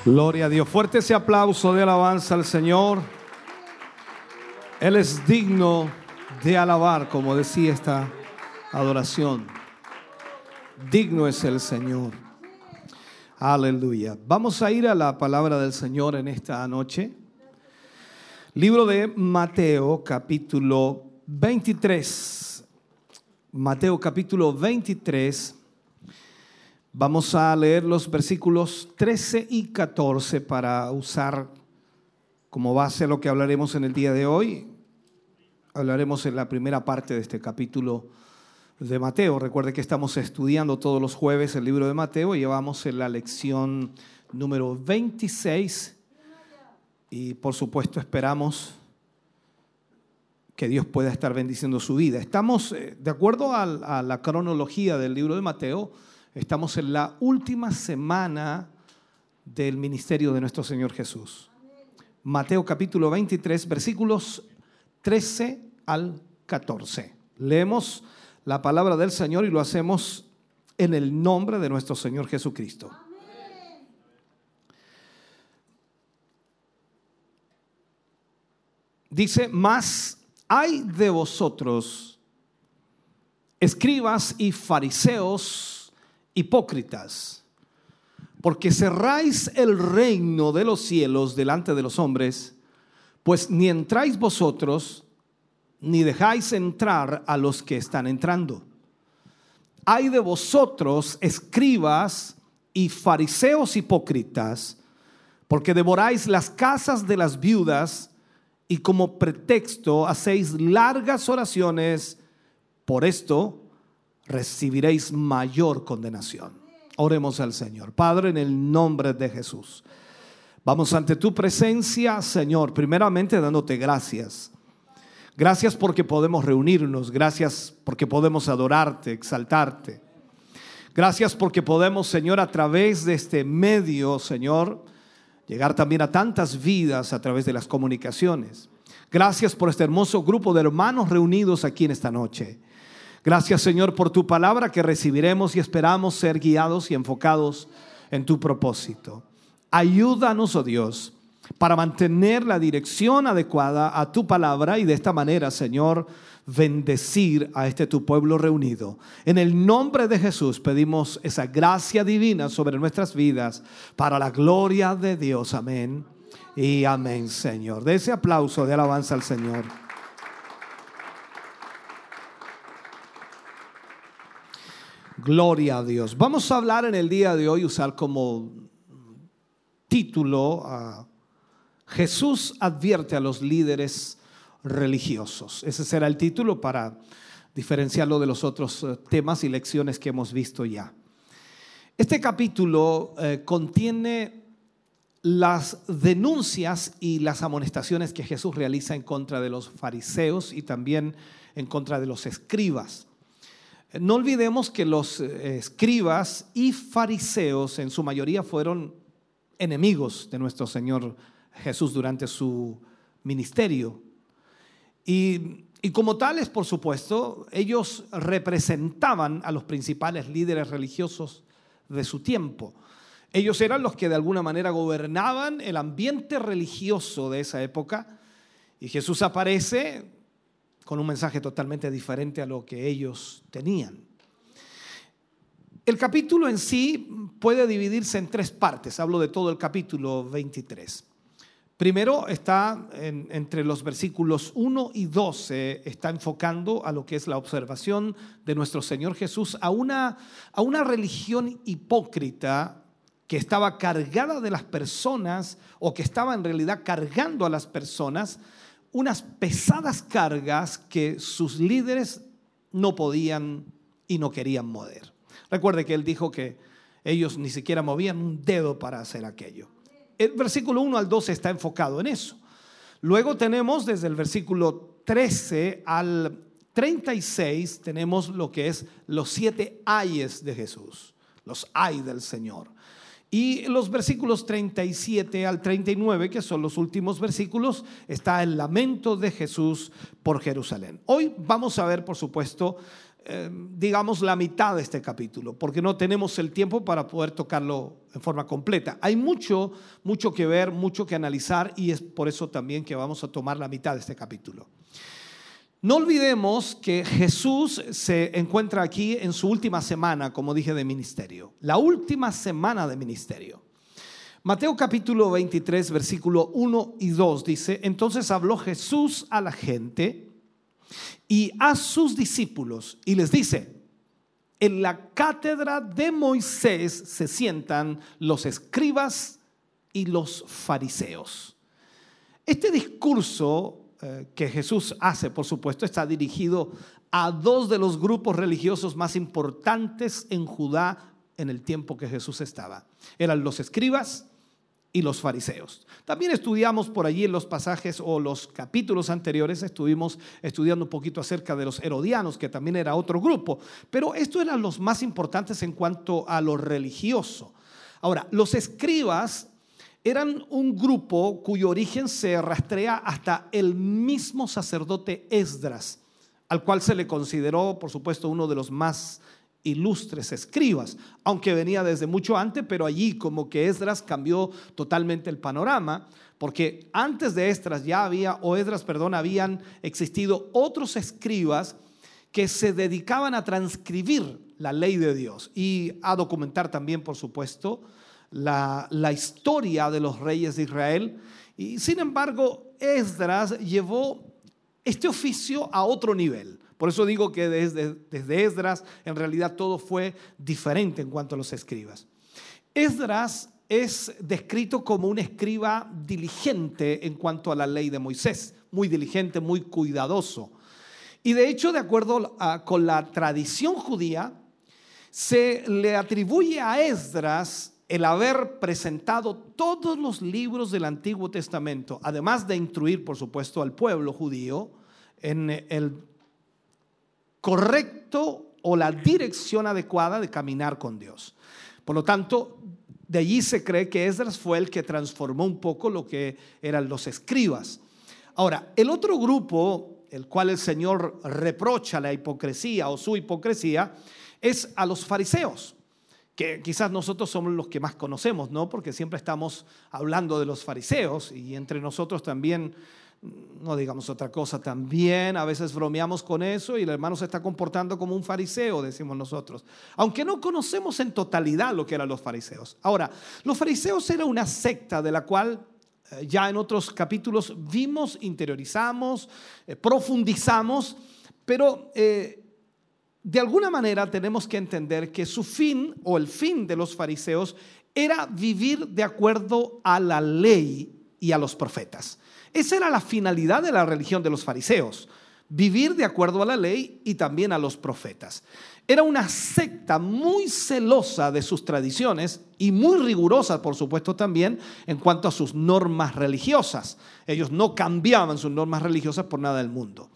Gloria a Dios. Fuerte ese aplauso de alabanza al Señor. Él es digno de alabar, como decía esta adoración. Digno es el Señor. Aleluya. Vamos a ir a la palabra del Señor en esta noche. Libro de Mateo, capítulo 23. Mateo, capítulo 23 Vamos a leer los versículos 13 y 14 para usar como base lo que hablaremos en el día de hoy. Hablaremos en la primera parte de este capítulo de Mateo. Recuerde que estamos estudiando todos los jueves el libro de Mateo y llevamos la lección número 26 y por supuesto esperamos que Dios pueda estar bendiciendo su vida. Estamos, eh, de acuerdo a la cronología del libro de Mateo, Estamos en la última semana del ministerio de nuestro Señor Jesús. Mateo capítulo 23, versículos 13 al 14. Leemos la palabra del Señor y lo hacemos en el nombre de nuestro Señor Jesucristo. Dice, más hay de vosotros, escribas y fariseos, hipócritas, porque cerráis el reino de los cielos delante de los hombres, pues ni entráis vosotros, ni dejáis entrar a los que están entrando. Hay de vosotros, escribas y fariseos hipócritas, porque devoráis las casas de las viudas y como pretexto hacéis largas oraciones. Por esto recibiréis mayor condenación. Oremos al Señor. Padre, en el nombre de Jesús. Vamos ante tu presencia, Señor, primeramente dándote gracias. Gracias porque podemos reunirnos, gracias porque podemos adorarte, exaltarte. Gracias porque podemos, Señor, a través de este medio, Señor, llegar también a tantas vidas a través de las comunicaciones. Gracias por este hermoso grupo de hermanos reunidos aquí en esta noche. Gracias Señor por tu palabra que recibiremos y esperamos ser guiados y enfocados en tu propósito. Ayúdanos, oh Dios, para mantener la dirección adecuada a tu palabra y de esta manera, Señor, bendecir a este tu pueblo reunido. En el nombre de Jesús pedimos esa gracia divina sobre nuestras vidas para la gloria de Dios. Amén. Y amén, Señor. De ese aplauso de alabanza al Señor. Gloria a Dios. Vamos a hablar en el día de hoy, usar como título Jesús advierte a los líderes religiosos. Ese será el título para diferenciarlo de los otros eh, temas y lecciones que hemos visto ya. Este capítulo eh, contiene las denuncias y las amonestaciones que Jesús realiza en contra de los fariseos y también en contra de los escribas. No olvidemos que los eh, escribas y fariseos en su mayoría fueron enemigos de nuestro Señor Jesús durante su ministerio. Y, como tales, por supuesto, ellos representaban a los principales líderes religiosos de su tiempo. Ellos eran los que de alguna manera gobernaban el ambiente religioso de esa época. Y Jesús aparece con un mensaje totalmente diferente a lo que ellos tenían. El capítulo en sí puede dividirse en tres partes. Hablo de todo el capítulo 23. Primero está entre los versículos 1 y 12, está enfocando a lo que es la observación de nuestro Señor Jesús a una, a una religión hipócrita que estaba cargada de las personas o que estaba en realidad cargando a las personas unas pesadas cargas que sus líderes no podían y no querían mover. Recuerde que él dijo que ellos ni siquiera movían un dedo para hacer aquello. El versículo 1 al 12 está enfocado en eso. Luego tenemos desde el versículo 13 al 36, tenemos lo que es los siete ayes de Jesús, los ay del Señor. Y los versículos 37 al 39, que son los últimos versículos, está el lamento de Jesús por Jerusalén. Hoy vamos a ver, por supuesto, eh, digamos, la mitad de este capítulo, porque no tenemos el tiempo para poder tocarlo en forma completa. Hay mucho, mucho que ver, mucho que analizar y es por eso también que vamos a tomar la mitad de este capítulo. No olvidemos que Jesús se encuentra aquí en su última semana, como dije, de ministerio. La última semana de ministerio. Mateo capítulo 23, versículo 1 y 2 dice, entonces habló Jesús a la gente y a sus discípulos y les dice, en la cátedra de Moisés se sientan los escribas y los fariseos. Este discurso que Jesús hace, por supuesto, está dirigido a dos de los grupos religiosos más importantes en Judá en el tiempo que Jesús estaba. Eran los escribas y los fariseos. También estudiamos por allí en los pasajes o los capítulos anteriores, estuvimos estudiando un poquito acerca de los herodianos, que también era otro grupo, pero estos eran los más importantes en cuanto a lo religioso. Ahora, los escribas eran un grupo cuyo origen se rastrea hasta el mismo sacerdote Esdras, al cual se le consideró, por supuesto, uno de los más ilustres escribas, aunque venía desde mucho antes, pero allí como que Esdras cambió totalmente el panorama, porque antes de Esdras ya había, o Esdras, perdón, habían existido otros escribas que se dedicaban a transcribir la ley de Dios y a documentar también, por supuesto, la, historia de los reyes de Israel. Y sin embargo, Esdras llevó este oficio a otro nivel. Por eso digo que desde, desde Esdras en realidad todo fue diferente en cuanto a los escribas. Esdras es descrito como un escriba diligente en cuanto a la ley de Moisés, muy diligente, muy cuidadoso. Y de hecho, de acuerdo con la tradición judía, se le atribuye a Esdras el haber presentado todos los libros del Antiguo Testamento, además de instruir, por supuesto, al pueblo judío en el correcto o la dirección adecuada de caminar con Dios. Por lo tanto, de allí se cree que Esdras fue el que transformó un poco lo que eran los escribas. Ahora, el otro grupo, el cual el Señor reprocha la hipocresía o su hipocresía, es a los fariseos, que quizás nosotros somos los que más conocemos, ¿no? Porque siempre estamos hablando de los fariseos y entre nosotros también no digamos otra cosa también, a veces bromeamos con eso y el hermano se está comportando como un fariseo, decimos nosotros, aunque no conocemos en totalidad lo que eran los fariseos. Ahora, los fariseos era una secta de la cual eh, ya en otros capítulos vimos, interiorizamos, eh, profundizamos, pero eh, de alguna manera tenemos que entender que su fin o el fin de los fariseos era vivir de acuerdo a la ley y a los profetas. Esa era la finalidad de la religión de los fariseos, vivir de acuerdo a la ley y también a los profetas. Era una secta muy celosa de sus tradiciones y muy rigurosa, por supuesto, también en cuanto a sus normas religiosas. Ellos no cambiaban sus normas religiosas por nada del mundo.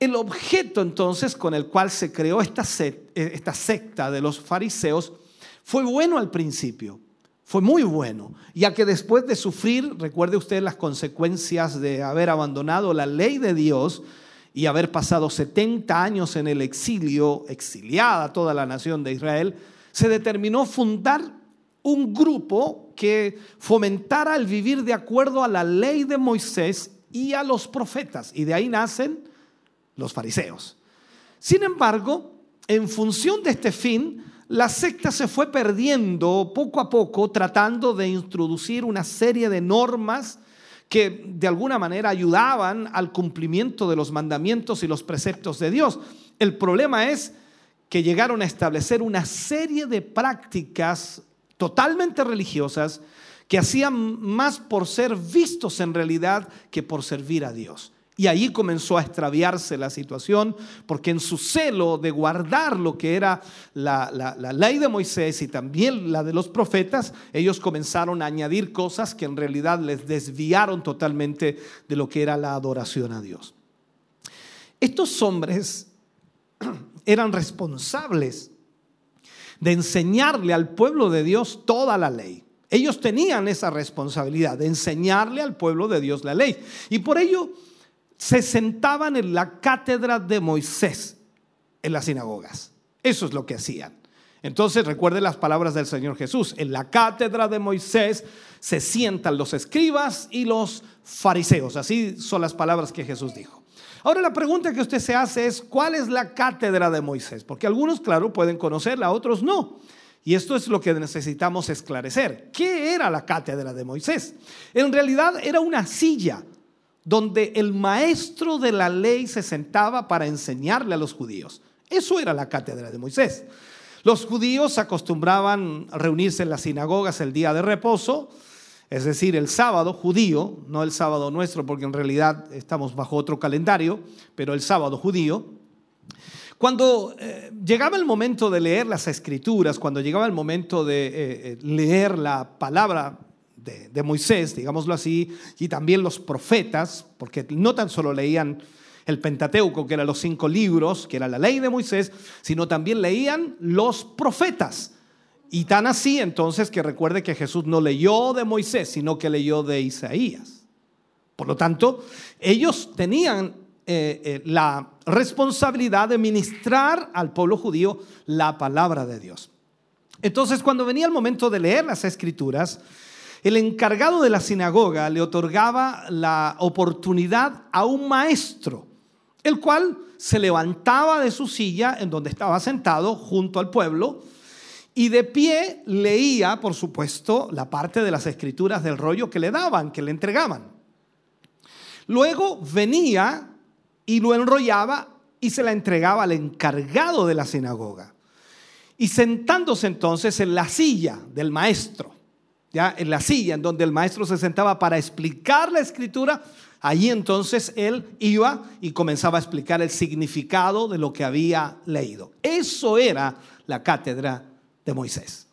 El objeto entonces con el cual se creó esta secta de los fariseos fue bueno al principio, fue muy bueno, ya que después de sufrir, recuerde usted las consecuencias de haber abandonado la ley de Dios y haber pasado 70 años en el exilio, exiliada toda la nación de Israel, se determinó fundar un grupo que fomentara el vivir de acuerdo a la ley de Moisés y a los profetas. Y de ahí nacen los fariseos. Sin embargo, en función de este fin, la secta se fue perdiendo poco a poco tratando de introducir una serie de normas que de alguna manera ayudaban al cumplimiento de los mandamientos y los preceptos de Dios. El problema es que llegaron a establecer una serie de prácticas totalmente religiosas que hacían más por ser vistos en realidad que por servir a Dios. Y ahí comenzó a extraviarse la situación, porque en su celo de guardar lo que era la, ley de Moisés y también la de los profetas, ellos comenzaron a añadir cosas que en realidad les desviaron totalmente de lo que era la adoración a Dios. Estos hombres eran responsables de enseñarle al pueblo de Dios toda la ley. Ellos tenían esa responsabilidad de enseñarle al pueblo de Dios la ley. Y por ello se sentaban en la cátedra de Moisés. en las sinagogas. Eso es lo que hacían. Entonces recuerde las palabras del Señor Jesús. En la cátedra de Moisés se sientan los escribas y los fariseos. Así son las palabras que Jesús dijo. Ahora la pregunta que usted se hace es, ¿cuál es la cátedra de Moisés? Porque algunos, claro, pueden conocerla, otros no. Y esto es lo que necesitamos esclarecer. ¿Qué era la cátedra de Moisés? En realidad era una silla donde el maestro de la ley se sentaba para enseñarle a los judíos. Eso era la cátedra de Moisés. Los judíos acostumbraban reunirse en las sinagogas el día de reposo, es decir, el sábado judío, no el sábado nuestro, porque en realidad estamos bajo otro calendario, pero el sábado judío. Cuando eh, llegaba el momento de leer las escrituras, cuando llegaba el momento de eh, eh, leer la palabra de, Moisés, digámoslo así, y también los profetas, porque no tan solo leían el Pentateuco, que eran los cinco libros, que era la ley de Moisés, sino también leían los profetas. Y tan así entonces que recuerde que Jesús no leyó de Moisés, sino que leyó de Isaías. Por lo tanto, ellos tenían eh, eh, la responsabilidad de ministrar al pueblo judío la palabra de Dios. Entonces, cuando venía el momento de leer las escrituras, el encargado de la sinagoga le otorgaba la oportunidad a un maestro el cual se levantaba de su silla en donde estaba sentado junto al pueblo y de pie leía, por supuesto, la parte de las escrituras del rollo que le daban, que le entregaban. Luego venía y lo enrollaba y se la entregaba al encargado de la sinagoga. Y sentándose entonces en la silla del maestro, ya en la silla en donde el maestro se sentaba para explicar la escritura, Allí entonces él iba y comenzaba a explicar el significado de lo que había leído. Eso era la cátedra de Moisés.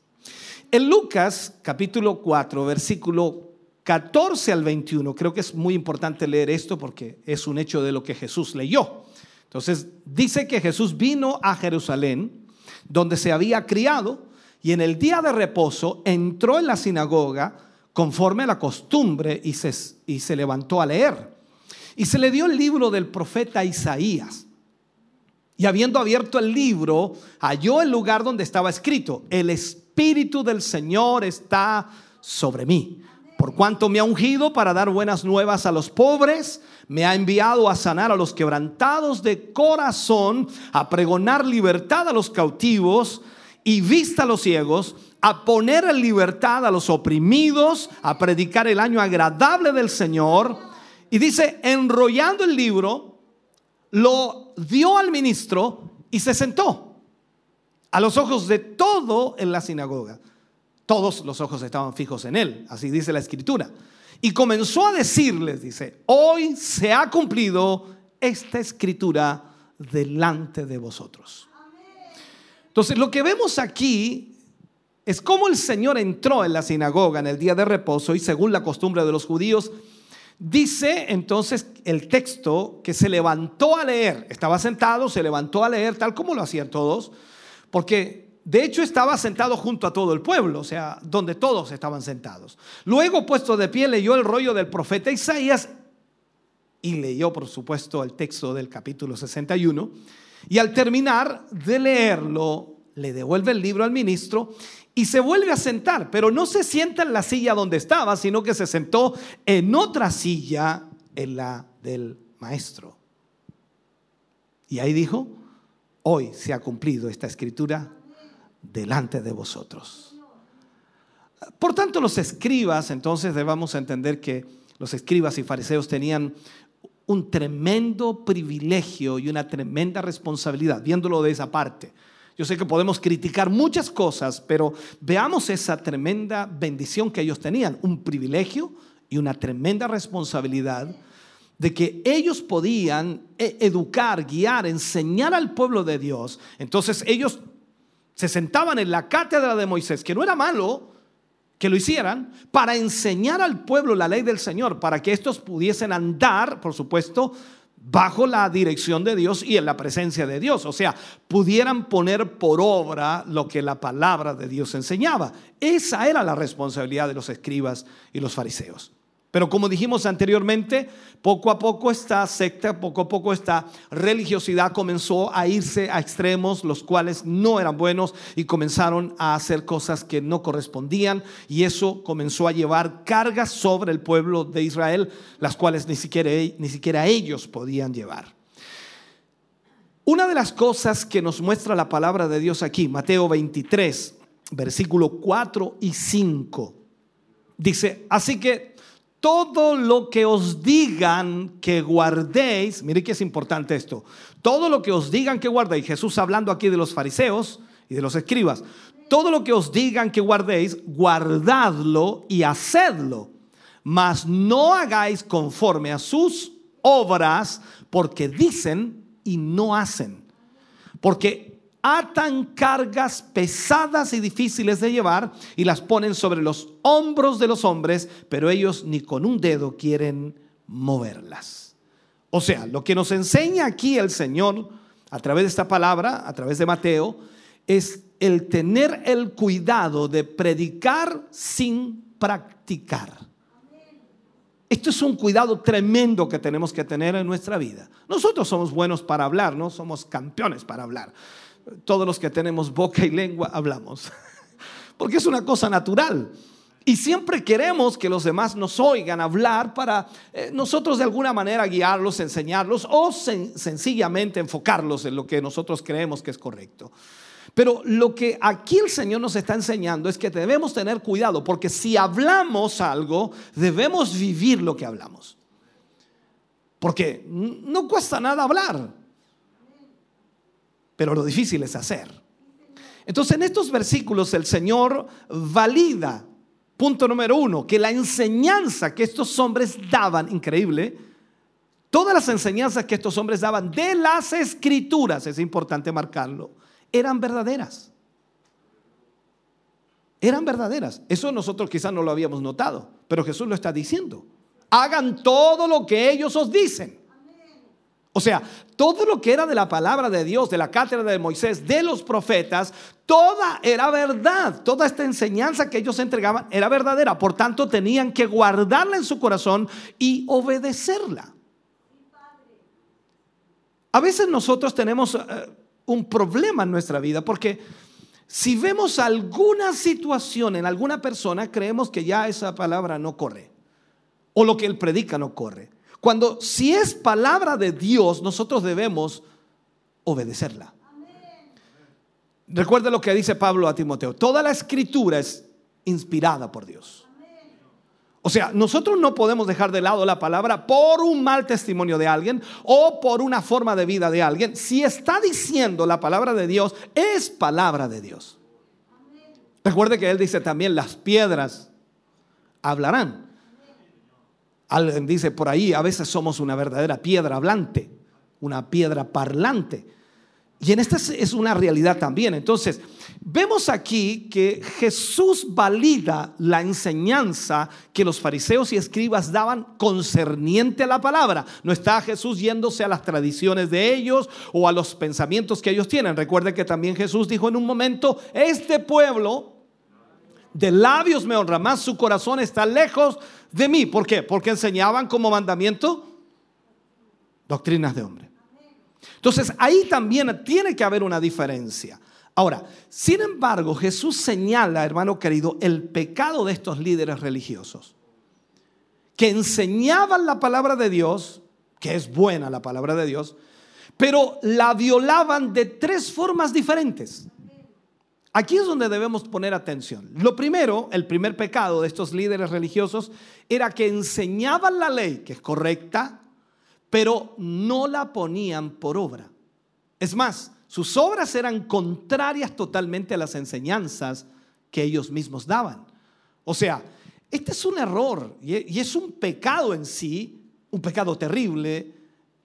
En Lucas capítulo 4, versículo 14 al 21, creo que es muy importante leer esto porque es un hecho de lo que Jesús leyó. Entonces dice que Jesús vino a Jerusalén, donde se había criado, y en el día de reposo entró en la sinagoga, conforme a la costumbre y se, y se levantó a leer. Y se le dio el libro del profeta Isaías. Y habiendo abierto el libro, halló el lugar donde estaba escrito, el Espíritu del Señor está sobre mí. Por cuanto me ha ungido para dar buenas nuevas a los pobres, me ha enviado a sanar a los quebrantados de corazón, a pregonar libertad a los cautivos y vista a los ciegos, a poner en libertad a los oprimidos, a predicar el año agradable del Señor. Y dice, enrollando el libro, lo dio al ministro y se sentó a los ojos de todo en la sinagoga. Todos los ojos estaban fijos en él, así dice la escritura. Y comenzó a decirles, dice, hoy se ha cumplido esta escritura delante de vosotros. Entonces, lo que vemos aquí es como el Señor entró en la sinagoga en el día de reposo y según la costumbre de los judíos, dice entonces el texto que se levantó a leer, estaba sentado, se levantó a leer tal como lo hacían todos, porque de hecho estaba sentado junto a todo el pueblo, o sea, donde todos estaban sentados. Luego, puesto de pie, leyó el rollo del profeta Isaías y leyó, por supuesto, el texto del capítulo 61. Y al terminar de leerlo, le devuelve el libro al ministro y se vuelve a sentar, pero no se sienta en la silla donde estaba, sino que se sentó en otra silla, en la del maestro. Y ahí dijo, hoy se ha cumplido esta escritura delante de vosotros. Por tanto, los escribas, entonces debamos entender que los escribas y fariseos tenían un tremendo privilegio y una tremenda responsabilidad, viéndolo de esa parte. Yo sé que podemos criticar muchas cosas, pero veamos esa tremenda bendición que ellos tenían, un privilegio y una tremenda responsabilidad de que ellos podían e-, educar, guiar, enseñar al pueblo de Dios. Entonces ellos se sentaban en la cátedra de Moisés, que no era malo que lo hicieran, para enseñar al pueblo la ley del Señor, para que estos pudiesen andar, por supuesto, bajo la dirección de Dios y en la presencia de Dios. O sea, pudieran poner por obra lo que la palabra de Dios enseñaba. Esa era la responsabilidad de los escribas y los fariseos. Pero como dijimos anteriormente, poco a poco esta secta, poco a poco esta religiosidad comenzó a irse a extremos, los cuales no eran buenos y comenzaron a hacer cosas que no correspondían y eso comenzó a llevar cargas sobre el pueblo de Israel, las cuales ni siquiera, ni siquiera ellos podían llevar. Una de las cosas que nos muestra la palabra de Dios aquí, Mateo 23, versículo 4 y 5, dice, así que todo lo que os digan que guardéis, mire que es importante esto, todo lo que os digan que guardéis, Jesús hablando aquí de los fariseos y de los escribas, todo lo que os digan que guardéis, guardadlo y hacedlo, mas no hagáis conforme a sus obras, porque dicen y no hacen. Porque atan cargas pesadas y difíciles de llevar y las ponen sobre los hombros de los hombres, pero ellos ni con un dedo quieren moverlas. O sea, lo que nos enseña aquí el Señor a través de esta palabra, a través de Mateo, es el tener el cuidado de predicar sin practicar. Esto es un cuidado tremendo que tenemos que tener en nuestra vida. Nosotros somos buenos para hablar, no somos campeones para hablar todos los que tenemos boca y lengua hablamos. Porque es una cosa natural. Y siempre queremos que los demás nos oigan hablar para eh, nosotros de alguna manera guiarlos, enseñarlos o sencillamente enfocarlos en lo que nosotros creemos que es correcto. Pero lo que aquí el Señor nos está enseñando es que debemos tener cuidado, porque si hablamos algo, debemos vivir lo que hablamos. Porque no cuesta nada hablar pero lo difícil es hacer. Entonces en estos versículos el Señor valida, punto número uno, que la enseñanza que estos hombres daban, increíble, todas las enseñanzas que estos hombres daban de las escrituras, es importante marcarlo, eran verdaderas. Eran verdaderas. Eso nosotros quizás no lo habíamos notado, pero Jesús lo está diciendo. Hagan todo lo que ellos os dicen. O sea, todo lo que era de la palabra de Dios, de la cátedra de Moisés, de los profetas, toda era verdad. Toda esta enseñanza que ellos entregaban era verdadera. Por tanto, tenían que guardarla en su corazón y obedecerla. A veces nosotros tenemos eh, un problema en nuestra vida porque si vemos alguna situación en alguna persona, creemos que ya esa palabra no corre. O lo que él predica no corre. Cuando si es palabra de Dios, nosotros debemos obedecerla. Recuerde lo que dice Pablo a Timoteo. Toda la escritura es inspirada por Dios. O sea, nosotros no podemos dejar de lado la palabra por un mal testimonio de alguien o por una forma de vida de alguien. Si está diciendo la palabra de Dios, es palabra de Dios. Recuerde que él dice también, las piedras hablarán. Alguien dice por ahí, a veces somos una verdadera piedra hablante, una piedra parlante. Y en esta es una realidad también. Entonces, vemos aquí que Jesús valida la enseñanza que los fariseos y escribas daban concerniente a la palabra. No está Jesús yéndose a las tradiciones de ellos o a los pensamientos que ellos tienen. Recuerde que también Jesús dijo en un momento, este pueblo de labios me honra, más su corazón está lejos de mí. ¿Por qué? Porque enseñaban como mandamiento doctrinas de hombre. Entonces ahí también tiene que haber una diferencia. Ahora, sin embargo, Jesús señala, hermano querido, el pecado de estos líderes religiosos, que enseñaban la palabra de Dios, que es buena la palabra de Dios, pero la violaban de tres formas diferentes. Aquí es donde debemos poner atención. Lo primero, el primer pecado de estos líderes religiosos era que enseñaban la ley, que es correcta, pero no la ponían por obra. Es más, sus obras eran contrarias totalmente a las enseñanzas que ellos mismos daban. O sea, este es un error y es un pecado en sí, un pecado terrible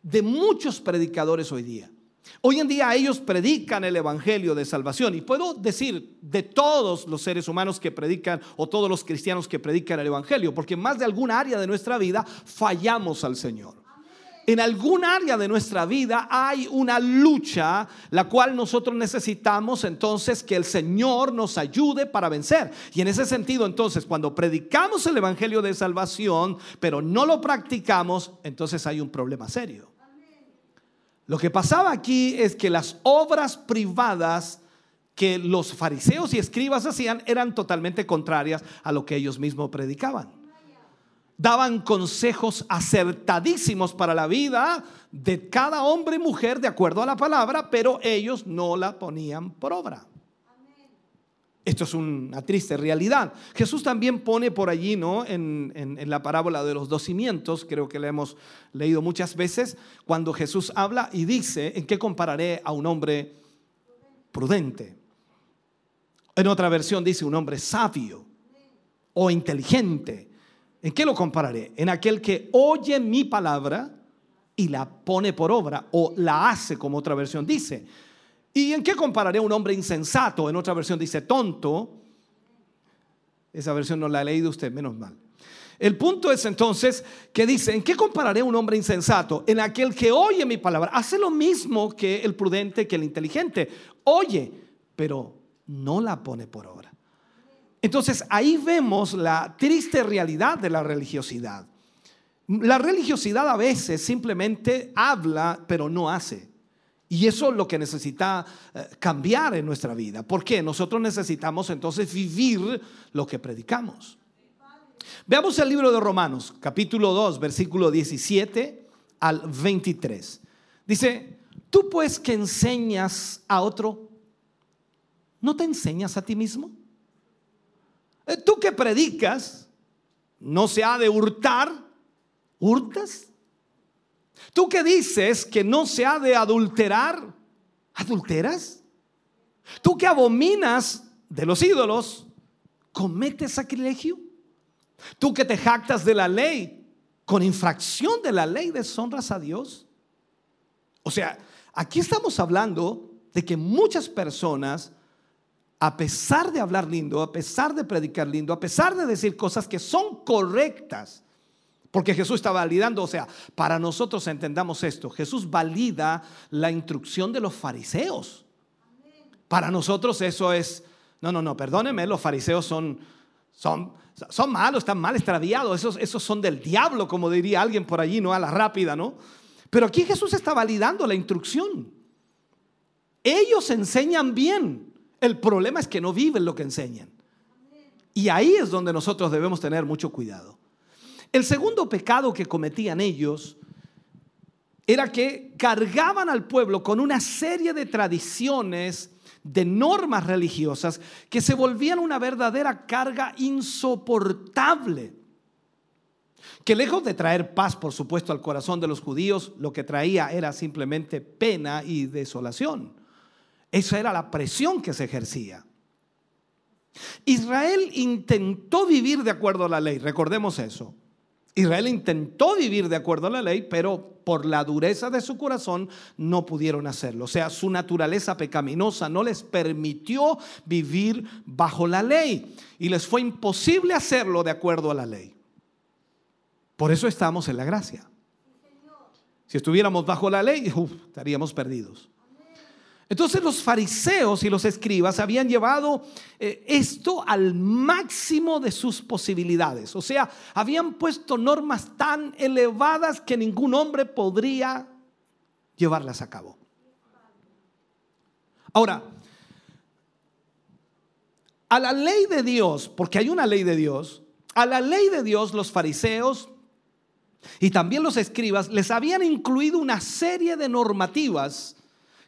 de muchos predicadores hoy día. Hoy en día ellos predican el Evangelio de salvación y puedo decir de todos los seres humanos que predican o todos los cristianos que predican el Evangelio, porque en más de alguna área de nuestra vida fallamos al Señor. en algún área de nuestra vida hay una lucha, la cual nosotros necesitamos entonces que el Señor nos ayude para vencer. Y en ese sentido, entonces, cuando predicamos el Evangelio de Salvación, pero no lo practicamos, entonces hay un problema serio. Lo que pasaba aquí es que las obras privadas que los fariseos y escribas hacían eran totalmente contrarias a lo que ellos mismos predicaban daban consejos acertadísimos para la vida de cada hombre y mujer de acuerdo a la palabra, pero ellos no la ponían por obra. Esto es una triste realidad. Jesús también pone por allí, ¿no? En, la parábola de los dos cimientos, creo que la hemos leído muchas veces, cuando Jesús habla y dice, ¿en qué compararé a un hombre prudente? En otra versión dice un hombre sabio o inteligente. ¿En qué lo compararé? En aquel que oye mi palabra y la pone por obra o la hace, como otra versión dice. ¿Y en qué compararé a un hombre insensato? En otra versión dice tonto. Esa versión no la ha leído usted, menos mal. El punto es entonces que dice, ¿en qué compararé a un hombre insensato? En aquel que oye mi palabra. Hace lo mismo que el prudente, que el inteligente. Oye, pero no la pone por obra. Entonces ahí vemos la triste realidad de la religiosidad. La religiosidad a veces simplemente habla, pero no hace. Y eso es lo que necesita eh, cambiar en nuestra vida. ¿Por qué? Nosotros necesitamos entonces vivir lo que predicamos. Veamos el libro de Romanos, capítulo 2, versículo 17 al 23. Dice, tú pues que enseñas a otro, ¿no te enseñas a ti mismo? Eh, tú que predicas, no se ha de hurtar, hurtas. Tú que dices que no se ha de adulterar, adulteras. Tú que abominas de los ídolos, cometes sacrilegio. Tú que te jactas de la ley, con infracción de la ley deshonras a Dios. O sea, aquí estamos hablando de que muchas personas a pesar de hablar lindo, a pesar de predicar lindo, a pesar de decir cosas que son correctas, porque Jesús está validando, o sea, para nosotros entendamos esto, Jesús valida la instrucción de los fariseos. Para nosotros eso es, no, no, no, perdóneme, los fariseos son, son, son malos, están mal extraviados, esos, esos son del diablo, como diría alguien por allí, ¿no? A la rápida, ¿no? Pero aquí Jesús está validando la instrucción. Ellos enseñan bien, el problema es que no viven lo que enseñan. Y ahí es donde nosotros debemos tener mucho cuidado. El segundo pecado que cometían ellos era que cargaban al pueblo con una serie de tradiciones, de normas religiosas que se volvían una verdadera carga insoportable. Que lejos de traer paz, por supuesto, al corazón de los judíos, lo que traía era simplemente pena y desolación. Esa era la presión que se ejercía. Israel intentó vivir de acuerdo a la ley, recordemos eso. Israel intentó vivir de acuerdo a la ley, pero por la dureza de su corazón no pudieron hacerlo. O sea, su naturaleza pecaminosa no les permitió vivir bajo la ley y les fue imposible hacerlo de acuerdo a la ley. Por eso estamos en la gracia. Si estuviéramos bajo la ley, estaríamos perdidos. Entonces los fariseos y los escribas habían llevado eh, esto al máximo de sus posibilidades. O sea, habían puesto normas tan elevadas que ningún hombre podría llevarlas a cabo. Ahora, a la ley de Dios, porque hay una ley de Dios, a la ley de Dios los fariseos y también los escribas les habían incluido una serie de normativas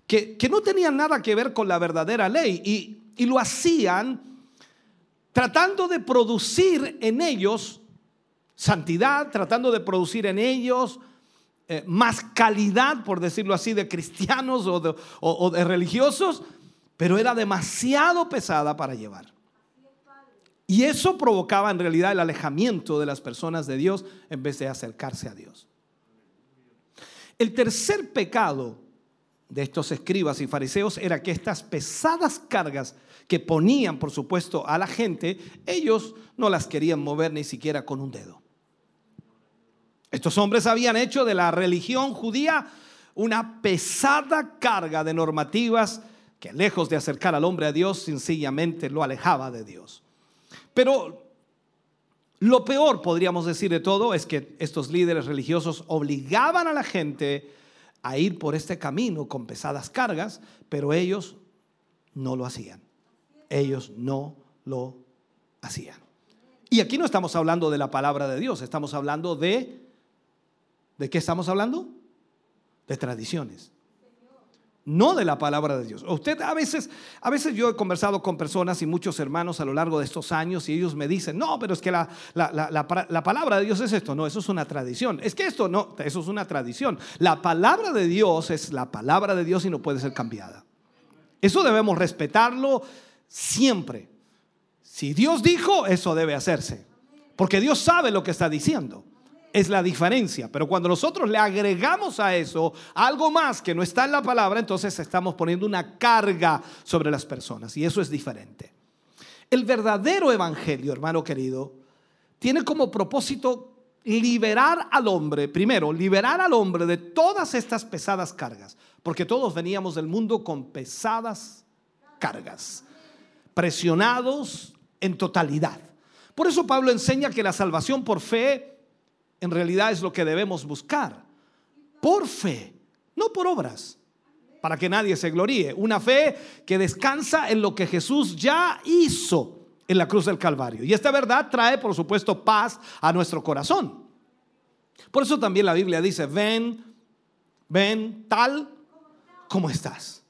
que, no tenían nada que ver con la verdadera ley y, lo hacían tratando de producir en ellos santidad, tratando de producir en ellos eh, más calidad, por decirlo así, de cristianos o de, religiosos, pero era demasiado pesada para llevar. Y eso provocaba en realidad el alejamiento de las personas de Dios en vez de acercarse a Dios. El tercer pecado de estos escribas y fariseos era que estas pesadas cargas que ponían, por supuesto, a la gente, ellos no las querían mover ni siquiera con un dedo. Estos hombres habían hecho de la religión judía una pesada carga de normativas que lejos de acercar al hombre a Dios, sencillamente lo alejaba de Dios. Pero lo peor, podríamos decir de todo, es que estos líderes religiosos obligaban a la gente a ir por este camino con pesadas cargas, pero ellos no lo hacían. Ellos no lo hacían. Y aquí no estamos hablando de la palabra de Dios, estamos hablando de... ¿De qué estamos hablando? De tradiciones no de la palabra de Dios. Usted a veces, a veces yo he conversado con personas y muchos hermanos a lo largo de estos años y ellos me dicen, no, pero es que la, la, palabra de Dios es esto, no, eso es una tradición. Es que esto no, eso es una tradición. La palabra de Dios es la palabra de Dios y no puede ser cambiada. Eso debemos respetarlo siempre. Si Dios dijo, eso debe hacerse. Porque Dios sabe lo que está diciendo es la diferencia. Pero cuando nosotros le agregamos a eso algo más que no está en la palabra, entonces estamos poniendo una carga sobre las personas y eso es diferente. El verdadero evangelio, hermano querido, tiene como propósito liberar al hombre, primero, liberar al hombre de todas estas pesadas cargas, porque todos veníamos del mundo con pesadas cargas, presionados en totalidad. Por eso Pablo enseña que la salvación por fe en realidad es lo que debemos buscar. Por fe, no por obras, para que nadie se gloríe. Una fe que descansa en lo que Jesús ya hizo en la cruz del Calvario. Y esta verdad trae, por supuesto, paz a nuestro corazón. Por eso también la Biblia dice, ven, ven tal como estás.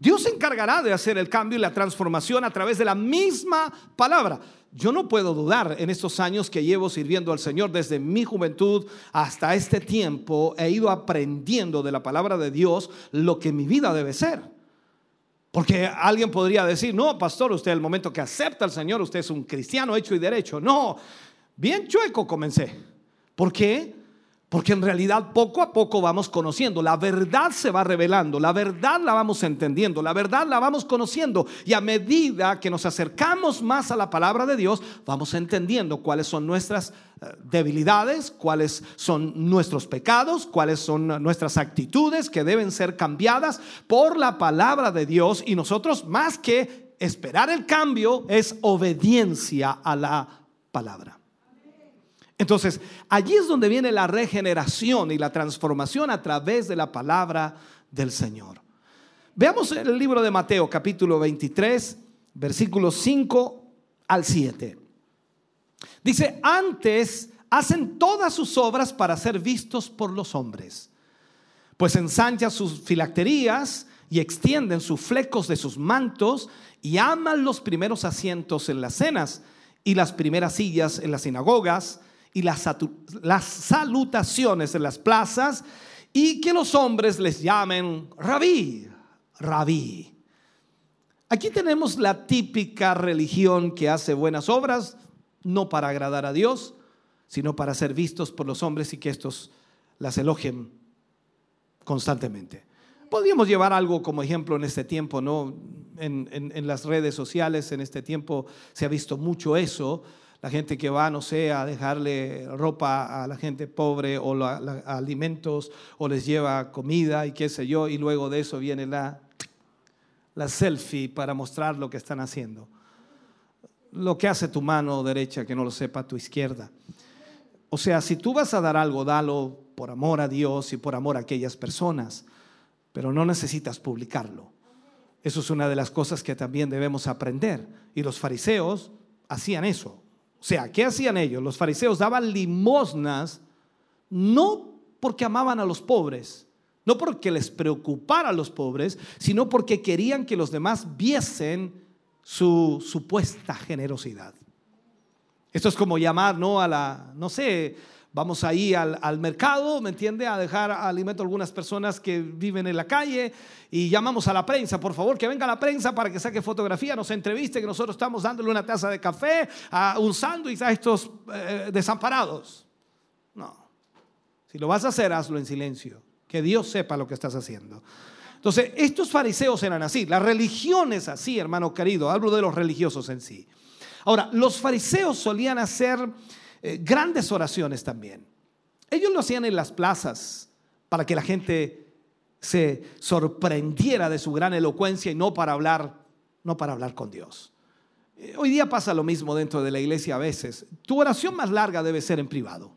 Dios se encargará de hacer el cambio y la transformación a través de la misma palabra. Yo no puedo dudar en estos años que llevo sirviendo al Señor desde mi juventud hasta este tiempo, he ido aprendiendo de la palabra de Dios lo que mi vida debe ser. Porque alguien podría decir, no, pastor, usted el momento que acepta al Señor, usted es un cristiano hecho y derecho. No, bien chueco comencé. ¿Por qué? Porque en realidad poco a poco vamos conociendo, la verdad se va revelando, la verdad la vamos entendiendo, la verdad la vamos conociendo. Y a medida que nos acercamos más a la palabra de Dios, vamos entendiendo cuáles son nuestras eh, debilidades, cuáles son nuestros pecados, cuáles son nuestras actitudes que deben ser cambiadas por la palabra de Dios. Y nosotros más que esperar el cambio es obediencia a la palabra. Entonces, allí es donde viene la regeneración y la transformación a través de la palabra del Señor. Veamos el libro de Mateo capítulo 23, versículos 5 al 7. Dice, antes hacen todas sus obras para ser vistos por los hombres, pues ensanchan sus filacterías y extienden sus flecos de sus mantos y aman los primeros asientos en las cenas y las primeras sillas en las sinagogas y las, salutaciones en las plazas y que los hombres les llamen rabí, rabí. Aquí tenemos la típica religión que hace buenas obras, no para agradar a Dios, sino para ser vistos por los hombres y que estos las elogien constantemente. Podríamos llevar algo como ejemplo en este tiempo, ¿no? En, las redes sociales, en este tiempo se ha visto mucho eso, la gente que va, no sé, a dejarle ropa a la gente pobre o alimentos o les lleva comida y qué sé yo, y luego de eso viene la, la selfie para mostrar lo que están haciendo. Lo que hace tu mano derecha que no lo sepa tu izquierda. O sea, si tú vas a dar algo, dalo por amor a Dios y por amor a aquellas personas, pero no necesitas publicarlo. Eso es una de las cosas que también debemos aprender. Y los fariseos hacían eso. O sea, ¿qué hacían ellos? Los fariseos daban limosnas no porque amaban a los pobres, no porque les preocupara a los pobres, sino porque querían que los demás viesen su supuesta generosidad. Esto es como llamar, ¿no? A la, no sé, Vamos ahí al, al, mercado, ¿me entiende? A dejar alimento a algunas personas que viven en la calle y llamamos a la prensa, por favor, que venga la prensa para que saque fotografía, nos entreviste, que nosotros estamos dándole una taza de café, a un sándwich a estos eh, desamparados. No. Si lo vas a hacer, hazlo en silencio. Que Dios sepa lo que estás haciendo. Entonces, estos fariseos eran así. La religión es así, hermano querido. Hablo de los religiosos en sí. Ahora, los fariseos solían hacer eh, grandes oraciones también. Ellos lo hacían en las plazas para que la gente se sorprendiera de su gran elocuencia y no para hablar, no para hablar con Dios. Eh, hoy día pasa lo mismo dentro de la iglesia a veces. Tu oración más larga debe ser en privado.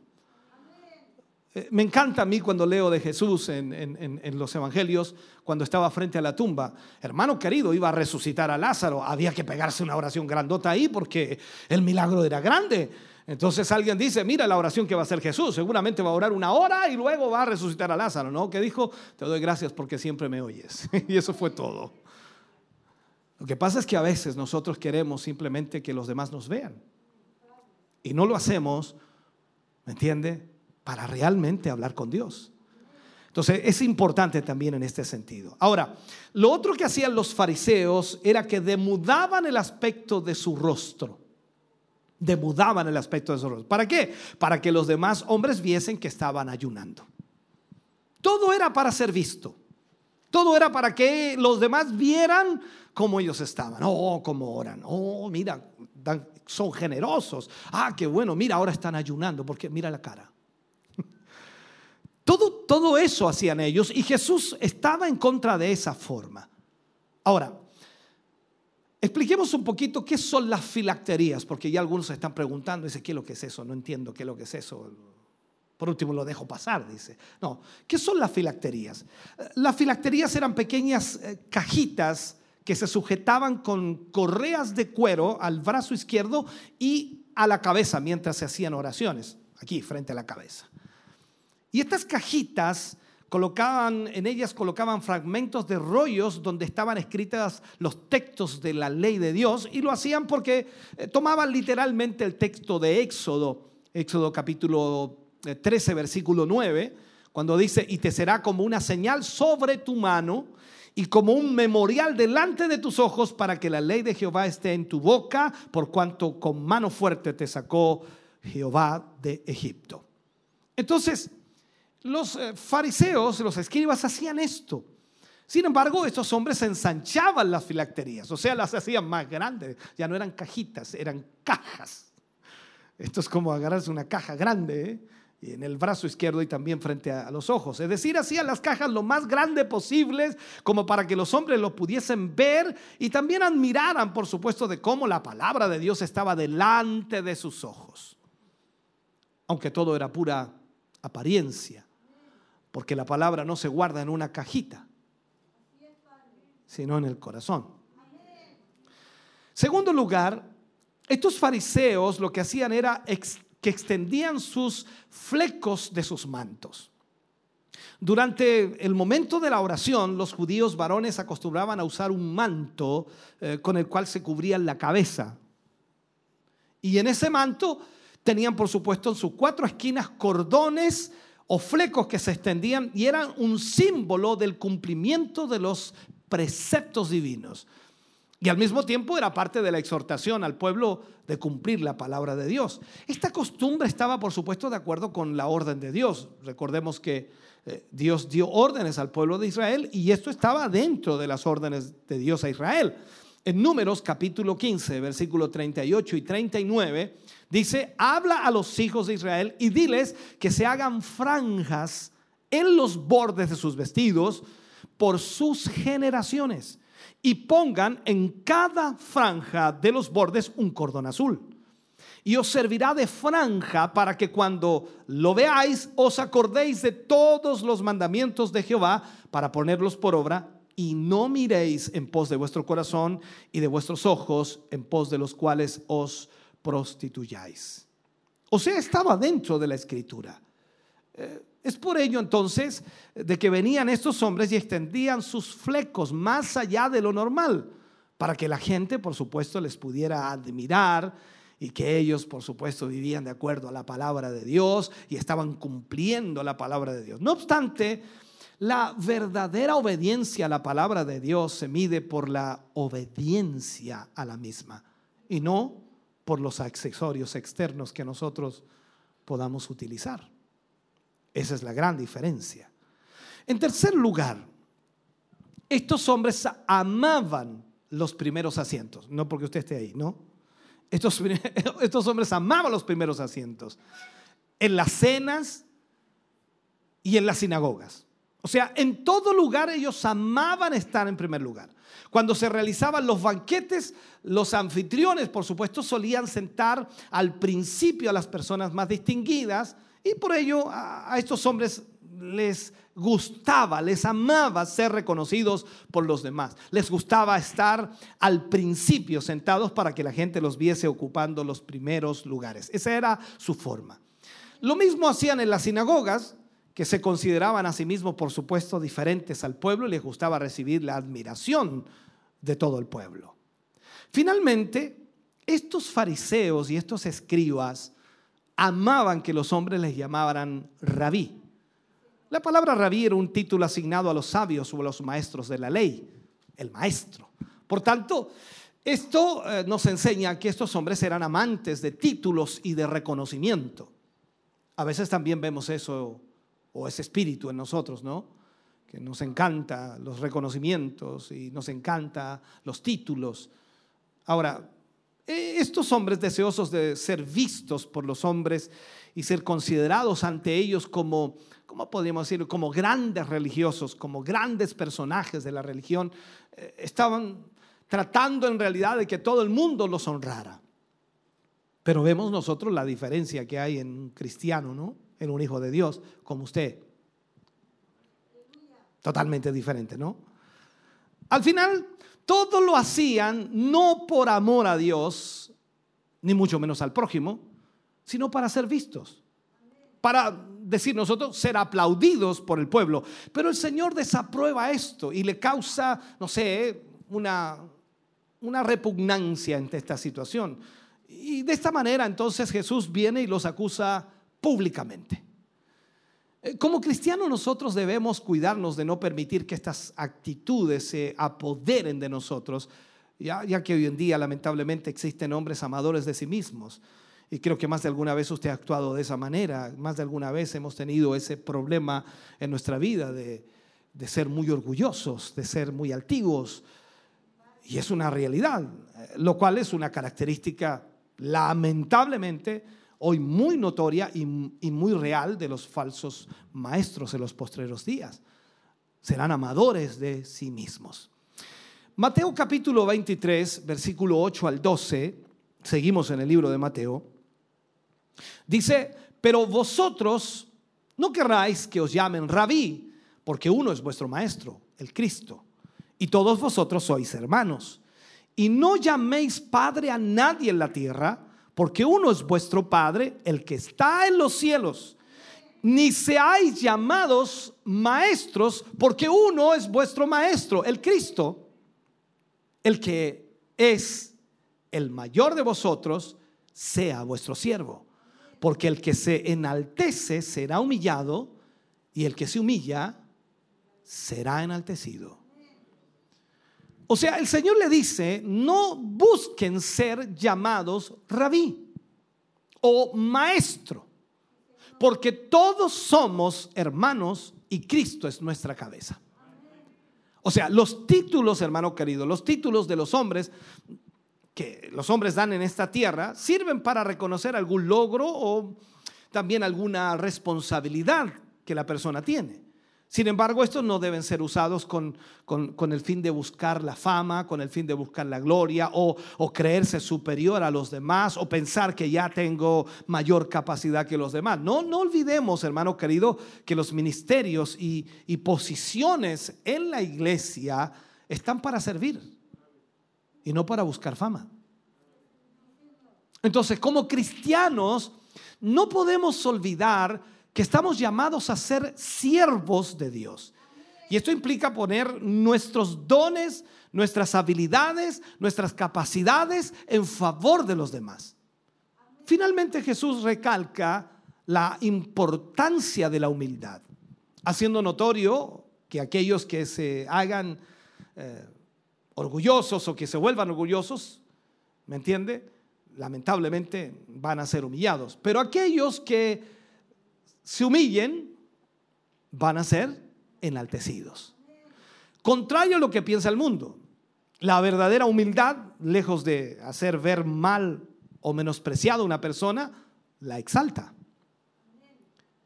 Eh, me encanta a mí cuando leo de Jesús en, los evangelios, cuando estaba frente a la tumba. Hermano querido, iba a resucitar a Lázaro. Había que pegarse una oración grandota ahí porque el milagro era grande. Entonces alguien dice, mira la oración que va a hacer Jesús. Seguramente va a orar una hora y luego va a resucitar a Lázaro, ¿no? Que dijo, te doy gracias porque siempre me oyes. y eso fue todo. Lo que pasa es que a veces nosotros queremos simplemente que los demás nos vean. Y no lo hacemos, ¿me entiende? para realmente hablar con Dios. Entonces es importante también en este sentido. Ahora, lo otro que hacían los fariseos era que demudaban el aspecto de su rostro. Demudaban el aspecto de su rostro. ¿Para qué? Para que los demás hombres viesen que estaban ayunando. Todo era para ser visto. Todo era para que los demás vieran cómo ellos estaban. Oh, cómo oran. Oh, mira, son generosos. Ah, qué bueno. Mira, ahora están ayunando porque mira la cara. Todo, todo eso hacían ellos y Jesús estaba en contra de esa forma. Ahora, expliquemos un poquito qué son las filacterías, porque ya algunos se están preguntando, dice, ¿qué es lo que es eso? No entiendo qué es lo que es eso. Por último lo dejo pasar, dice. No, ¿qué son las filacterías? Las filacterías eran pequeñas eh, cajitas que se sujetaban con correas de cuero al brazo izquierdo y a la cabeza mientras se hacían oraciones, aquí frente a la cabeza. Y estas cajitas colocaban, en ellas colocaban fragmentos de rollos donde estaban escritas los textos de la ley de Dios y lo hacían porque eh, tomaban literalmente el texto de Éxodo, Éxodo capítulo 13, eh, versículo 9, cuando dice, y te será como una señal sobre tu mano y como un memorial delante de tus ojos para que la ley de Jehová esté en tu boca, por cuanto con mano fuerte te sacó Jehová de Egipto. Entonces, los eh, fariseos, los escribas hacían esto. Sin embargo, estos hombres ensanchaban las filacterías, o sea, las hacían más grandes. Ya no eran cajitas, eran cajas. Esto es como agarrarse una caja grande ¿eh? en el brazo izquierdo y también frente a los ojos. Es decir, hacían las cajas lo más grande posibles como para que los hombres lo pudiesen ver y también admiraran, por supuesto, de cómo la palabra de Dios estaba delante de sus ojos. Aunque todo era pura apariencia porque la palabra no se guarda en una cajita, sino en el corazón. Segundo lugar, estos fariseos lo que hacían era que extendían sus flecos de sus mantos. Durante el momento de la oración, los judíos varones acostumbraban a usar un manto eh, con el cual se cubrían la cabeza. Y en ese manto tenían, por supuesto, en sus cuatro esquinas cordones o flecos que se extendían y eran un símbolo del cumplimiento de los preceptos divinos. Y al mismo tiempo era parte de la exhortación al pueblo de cumplir la palabra de Dios. Esta costumbre estaba, por supuesto, de acuerdo con la orden de Dios. Recordemos que eh, Dios dio órdenes al pueblo de Israel y esto estaba dentro de las órdenes de Dios a Israel. En Números capítulo 15, versículo 38 y 39, Dice, habla a los hijos de Israel y diles que se hagan franjas en los bordes de sus vestidos por sus generaciones y pongan en cada franja de los bordes un cordón azul. Y os servirá de franja para que cuando lo veáis os acordéis de todos los mandamientos de Jehová para ponerlos por obra y no miréis en pos de vuestro corazón y de vuestros ojos en pos de los cuales os prostituyáis. O sea, estaba dentro de la escritura. Eh, es por ello entonces de que venían estos hombres y extendían sus flecos más allá de lo normal, para que la gente, por supuesto, les pudiera admirar y que ellos, por supuesto, vivían de acuerdo a la palabra de Dios y estaban cumpliendo la palabra de Dios. No obstante, la verdadera obediencia a la palabra de Dios se mide por la obediencia a la misma y no por los accesorios externos que nosotros podamos utilizar. Esa es la gran diferencia. En tercer lugar, estos hombres amaban los primeros asientos, no porque usted esté ahí, ¿no? Estos, estos hombres amaban los primeros asientos. En las cenas, y en las sinagogas. O sea, en todo lugar ellos amaban estar en primer lugar. Cuando se realizaban los banquetes, los anfitriones, por supuesto, solían sentar al principio a las personas más distinguidas y por ello a, estos hombres les gustaba, les amaba ser reconocidos por los demás. Les gustaba estar al principio sentados para que la gente los viese ocupando los primeros lugares. Esa era su forma. Lo mismo hacían en las sinagogas, que se consideraban a sí mismos, por supuesto, diferentes al pueblo y les gustaba recibir la admiración de todo el pueblo. Finalmente, estos fariseos y estos escribas amaban que los hombres les llamaran rabí. La palabra rabí era un título asignado a los sabios o a los maestros de la ley, el maestro. Por tanto, esto eh, nos enseña que estos hombres eran amantes de títulos y de reconocimiento. A veces también vemos eso o ese espíritu en nosotros, ¿no? Que nos encanta los reconocimientos y nos encanta los títulos. Ahora, e, estos hombres deseosos de ser vistos por los hombres y ser considerados ante ellos como, ¿cómo podríamos decir? Como grandes religiosos, como grandes personajes de la religión, eh, estaban tratando en realidad de que todo el mundo los honrara. Pero vemos nosotros la diferencia que hay en un cristiano, ¿no? En un hijo de Dios como usted. Totalmente diferente, ¿no? Al final, todo lo hacían no por amor a Dios, ni mucho menos al prójimo, sino para ser vistos. Para decir nosotros, ser aplaudidos por el pueblo. Pero el Señor desaprueba esto y le causa, no sé, una, una repugnancia ante esta situación. Y de esta manera entonces Jesús viene y los acusa públicamente. Eh, como cristianos nosotros debemos cuidarnos de no permitir que estas actitudes se apoderen de nosotros, ya, ya, que hoy en día lamentablemente existen hombres amadores de sí mismos. Y creo que más de alguna vez usted ha actuado de esa manera, más de alguna vez hemos tenido ese problema en nuestra vida de, de ser muy orgullosos, de ser muy altivos. Y es una realidad, eh, lo cual es una característica lamentablemente hoy muy notoria y, muy real de los falsos maestros en los postreros días. Serán amadores de sí mismos. Mateo capítulo 23, versículo 8 al 12, seguimos en el libro de Mateo, dice, pero vosotros no querráis que os llamen rabí, porque uno es vuestro maestro, el Cristo, y todos vosotros sois hermanos. Y no llaméis padre a nadie en la tierra, porque uno es vuestro Padre, el que está en los cielos. Ni seáis llamados maestros, porque uno es vuestro maestro, el Cristo, el que es el mayor de vosotros, sea vuestro siervo. Porque el que se enaltece será humillado, y el que se humilla será enaltecido. O sea, el Señor le dice, no busquen ser llamados rabí o maestro, porque todos somos hermanos y Cristo es nuestra cabeza. O sea, los títulos, hermano querido, los títulos de los hombres que los hombres dan en esta tierra sirven para reconocer algún logro o también alguna responsabilidad que la persona tiene. Sin embargo, estos no deben ser usados con, el fin de buscar la fama, con el fin de buscar la gloria o, creerse superior a los demás o pensar que ya tengo mayor capacidad que los demás. No, no olvidemos, hermano querido, que los ministerios y, y posiciones en la iglesia están para servir y no para buscar fama. Entonces, como cristianos, no podemos olvidar que estamos llamados a ser siervos de Dios. Y esto implica poner nuestros dones, nuestras habilidades, nuestras capacidades en favor de los demás. Finalmente Jesús recalca la importancia de la humildad, haciendo notorio que aquellos que se hagan eh, orgullosos o que se vuelvan orgullosos, ¿me entiende? Lamentablemente van a ser humillados. Pero aquellos que se humillen, van a ser enaltecidos. Contrario a lo que piensa el mundo, la verdadera humildad, lejos de hacer ver mal o menospreciado a una persona, la exalta.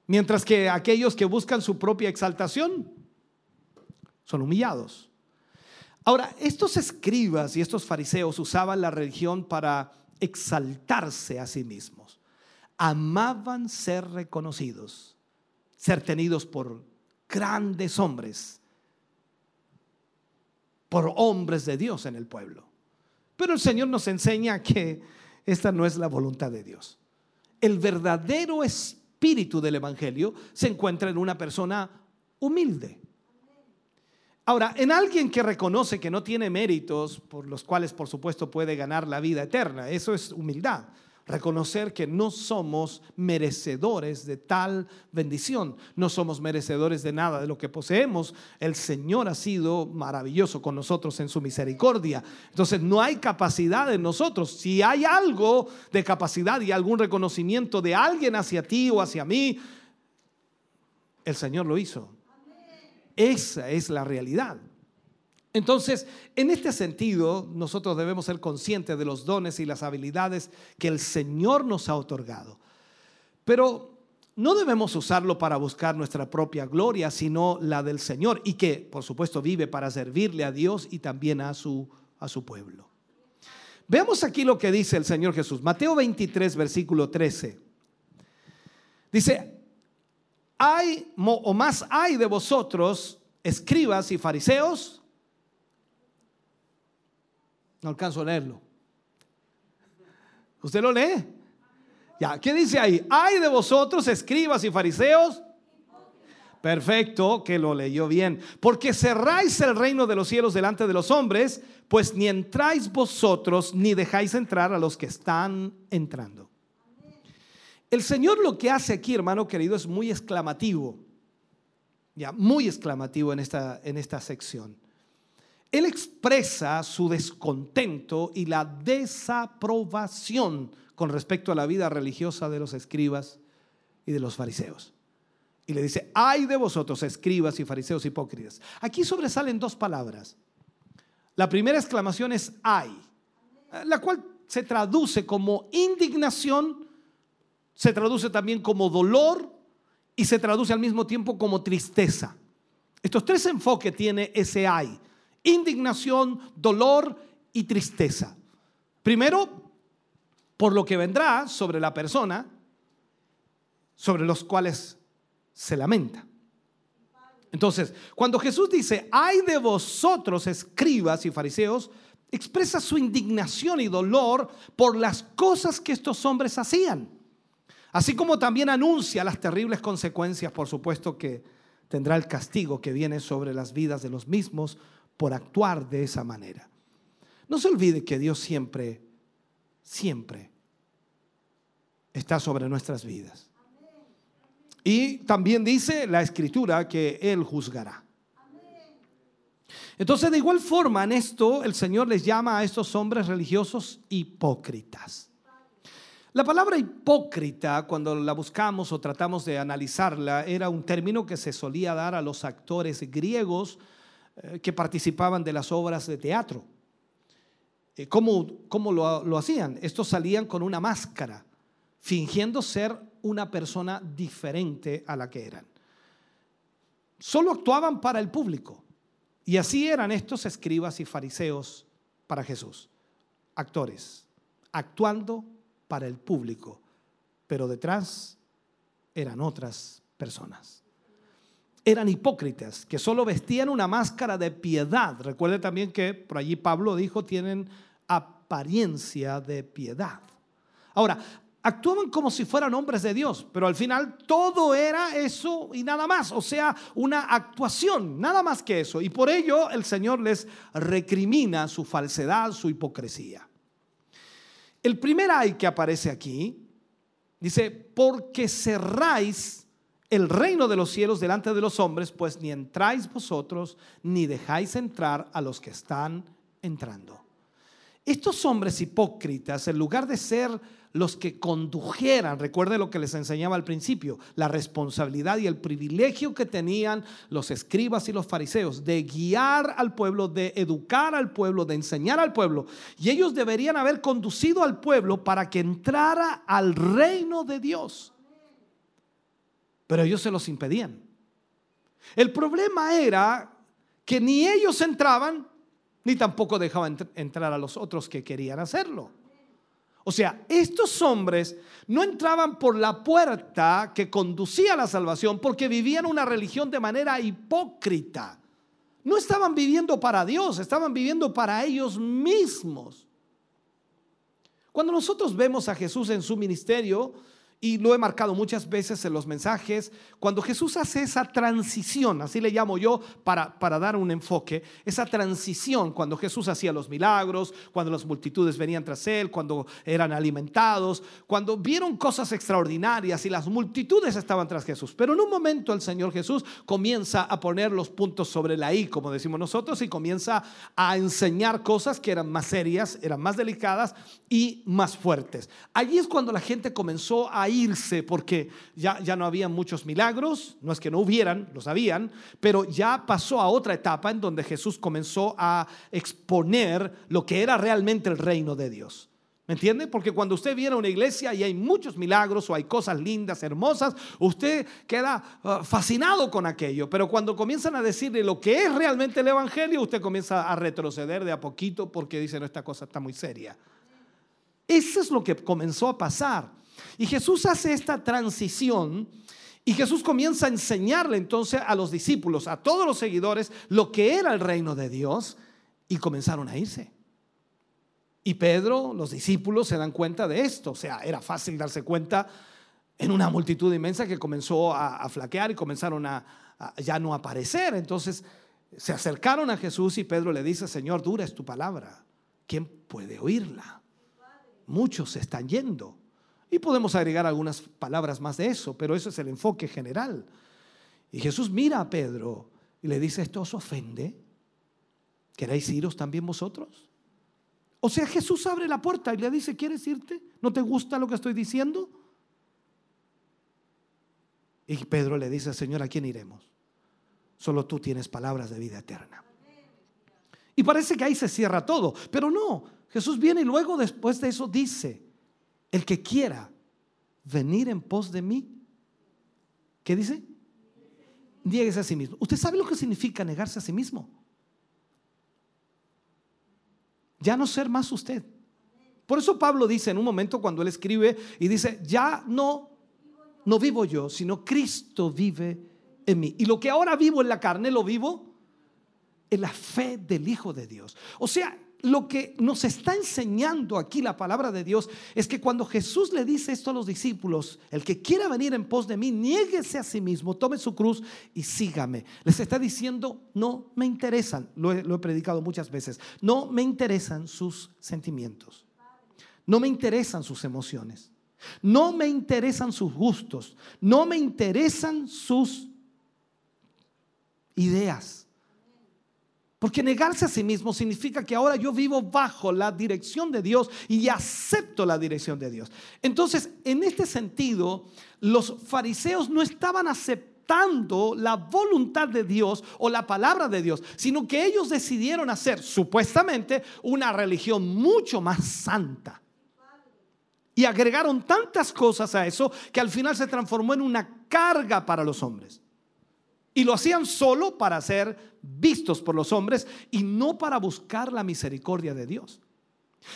Mientras que aquellos que buscan su propia exaltación son humillados. Ahora, estos escribas y estos fariseos usaban la religión para exaltarse a sí mismos. Amaban ser reconocidos, ser tenidos por grandes hombres, por hombres de Dios en el pueblo. Pero el Señor nos enseña que esta no es la voluntad de Dios. El verdadero espíritu del Evangelio se encuentra en una persona humilde. Ahora, en alguien que reconoce que no tiene méritos por los cuales, por supuesto, puede ganar la vida eterna, eso es humildad. Reconocer que no somos merecedores de tal bendición, no somos merecedores de nada de lo que poseemos. El Señor ha sido maravilloso con nosotros en su misericordia. Entonces no hay capacidad en nosotros. Si hay algo de capacidad y algún reconocimiento de alguien hacia ti o hacia mí, el Señor lo hizo. Esa es la realidad. Entonces, en este sentido, nosotros debemos ser conscientes de los dones y las habilidades que el Señor nos ha otorgado. Pero no debemos usarlo para buscar nuestra propia gloria, sino la del Señor y que, por supuesto, vive para servirle a Dios y también a su, a su pueblo. Veamos aquí lo que dice el Señor Jesús. Mateo 23, versículo 13. Dice, hay o más hay de vosotros, escribas y fariseos. No alcanzo a leerlo. ¿Usted lo lee? Ya, ¿qué dice ahí? Hay de vosotros, escribas y fariseos. Perfecto, que lo leyó bien. Porque cerráis el reino de los cielos delante de los hombres, pues ni entráis vosotros ni dejáis entrar a los que están entrando. El Señor lo que hace aquí, hermano querido, es muy exclamativo. Ya, muy exclamativo en esta, en esta sección. Él expresa su descontento y la desaprobación con respecto a la vida religiosa de los escribas y de los fariseos. Y le dice, ay de vosotros, escribas y fariseos hipócritas. Aquí sobresalen dos palabras. La primera exclamación es ay, la cual se traduce como indignación se traduce también como dolor y se traduce al mismo tiempo como tristeza. Estos tres enfoques tiene ese hay. Indignación, dolor y tristeza. Primero, por lo que vendrá sobre la persona, sobre los cuales se lamenta. Entonces, cuando Jesús dice, hay de vosotros escribas y fariseos, expresa su indignación y dolor por las cosas que estos hombres hacían. Así como también anuncia las terribles consecuencias, por supuesto, que tendrá el castigo que viene sobre las vidas de los mismos por actuar de esa manera. No se olvide que Dios siempre, siempre está sobre nuestras vidas. Y también dice la escritura que Él juzgará. Entonces, de igual forma, en esto el Señor les llama a estos hombres religiosos hipócritas. La palabra hipócrita, cuando la buscamos o tratamos de analizarla, era un término que se solía dar a los actores griegos que participaban de las obras de teatro. Eh, ¿Cómo, lo, lo hacían? Estos salían con una máscara, fingiendo ser una persona diferente a la que eran. Solo actuaban para el público. Y así eran estos escribas y fariseos para Jesús. Actores, actuando para el público, pero detrás eran otras personas. Eran hipócritas que solo vestían una máscara de piedad. Recuerde también que por allí Pablo dijo, tienen apariencia de piedad. Ahora, actuaban como si fueran hombres de Dios, pero al final todo era eso y nada más, o sea, una actuación, nada más que eso. Y por ello el Señor les recrimina su falsedad, su hipocresía. El primer ay que aparece aquí dice, porque cerráis el reino de los cielos delante de los hombres, pues ni entráis vosotros, ni dejáis entrar a los que están entrando. Estos hombres hipócritas, en lugar de ser los que condujeran, recuerde lo que les enseñaba al principio, la responsabilidad y el privilegio que tenían los escribas y los fariseos de guiar al pueblo, de educar al pueblo, de enseñar al pueblo. Y ellos deberían haber conducido al pueblo para que entrara al reino de Dios. Pero ellos se los impedían. El problema era que ni ellos entraban, ni tampoco dejaban entrar a los otros que querían hacerlo. O sea, estos hombres no entraban por la puerta que conducía a la salvación porque vivían una religión de manera hipócrita. No estaban viviendo para Dios, estaban viviendo para ellos mismos. Cuando nosotros vemos a Jesús en su ministerio, y lo he marcado muchas veces en los mensajes, cuando Jesús hace esa transición, así le llamo yo para, para dar un enfoque, esa transición cuando Jesús hacía los milagros, cuando las multitudes venían tras él, cuando eran alimentados, cuando vieron cosas extraordinarias y las multitudes estaban tras Jesús. Pero en un momento el Señor Jesús comienza a poner los puntos sobre la I, como decimos nosotros, y comienza a enseñar cosas que eran más serias, eran más delicadas y más fuertes. Allí es cuando la gente comenzó a irse porque ya, ya no había muchos milagros, no es que no hubieran, los habían, pero ya pasó a otra etapa en donde Jesús comenzó a exponer lo que era realmente el reino de Dios. ¿Me entiende? Porque cuando usted viene a una iglesia y hay muchos milagros o hay cosas lindas, hermosas, usted queda uh, fascinado con aquello. Pero cuando comienzan a decirle lo que es realmente el Evangelio, usted comienza a retroceder de a poquito porque dice, no, esta cosa está muy seria. Eso es lo que comenzó a pasar. Y Jesús hace esta transición y Jesús comienza a enseñarle entonces a los discípulos, a todos los seguidores, lo que era el reino de Dios y comenzaron a irse. Y Pedro, los discípulos se dan cuenta de esto, o sea, era fácil darse cuenta en una multitud inmensa que comenzó a, flaquear y comenzaron a, a ya no aparecer. Entonces se acercaron a Jesús y Pedro le dice, Señor, dura es tu palabra. ¿Quién puede oírla? Muchos se están yendo. Y podemos agregar algunas palabras más de eso, pero eso es el enfoque general. Y Jesús mira a Pedro y le dice, ¿esto os ofende? ¿Queréis iros también vosotros? O sea, Jesús abre la puerta y le dice, ¿quieres irte? ¿No te gusta lo que estoy diciendo? Y Pedro le dice, Señor, ¿a quién iremos? Solo tú tienes palabras de vida eterna. Y parece que ahí se cierra todo, pero no, Jesús viene y luego después de eso dice, el que quiera venir en pos de mí, ¿qué dice? Nieguese a sí mismo. ¿Usted sabe lo que significa negarse a sí mismo? Ya no ser más usted. Por eso Pablo dice en un momento cuando él escribe y dice, ya no, no vivo yo, sino Cristo vive en mí. Y lo que ahora vivo en la carne, lo vivo en la fe del Hijo de Dios. O sea, lo que nos está enseñando aquí la palabra de Dios es que cuando Jesús le dice esto a los discípulos, el que quiera venir en pos de mí, niéguese a sí mismo, tome su cruz y sígame. Les está diciendo, no me interesan, lo he, predicado muchas veces, no me interesan sus sentimientos, no me interesan sus emociones, no me interesan sus gustos, no me interesan sus ideas. Porque negarse a sí mismo significa que ahora yo vivo bajo la dirección de Dios y acepto la dirección de Dios. Entonces, en este sentido, los fariseos no estaban aceptando la voluntad de Dios o la palabra de Dios, sino que ellos decidieron hacer supuestamente una religión mucho más santa. Y agregaron tantas cosas a eso que al final se transformó en una carga para los hombres. Y lo hacían solo para ser vistos por los hombres y no para buscar la misericordia de Dios.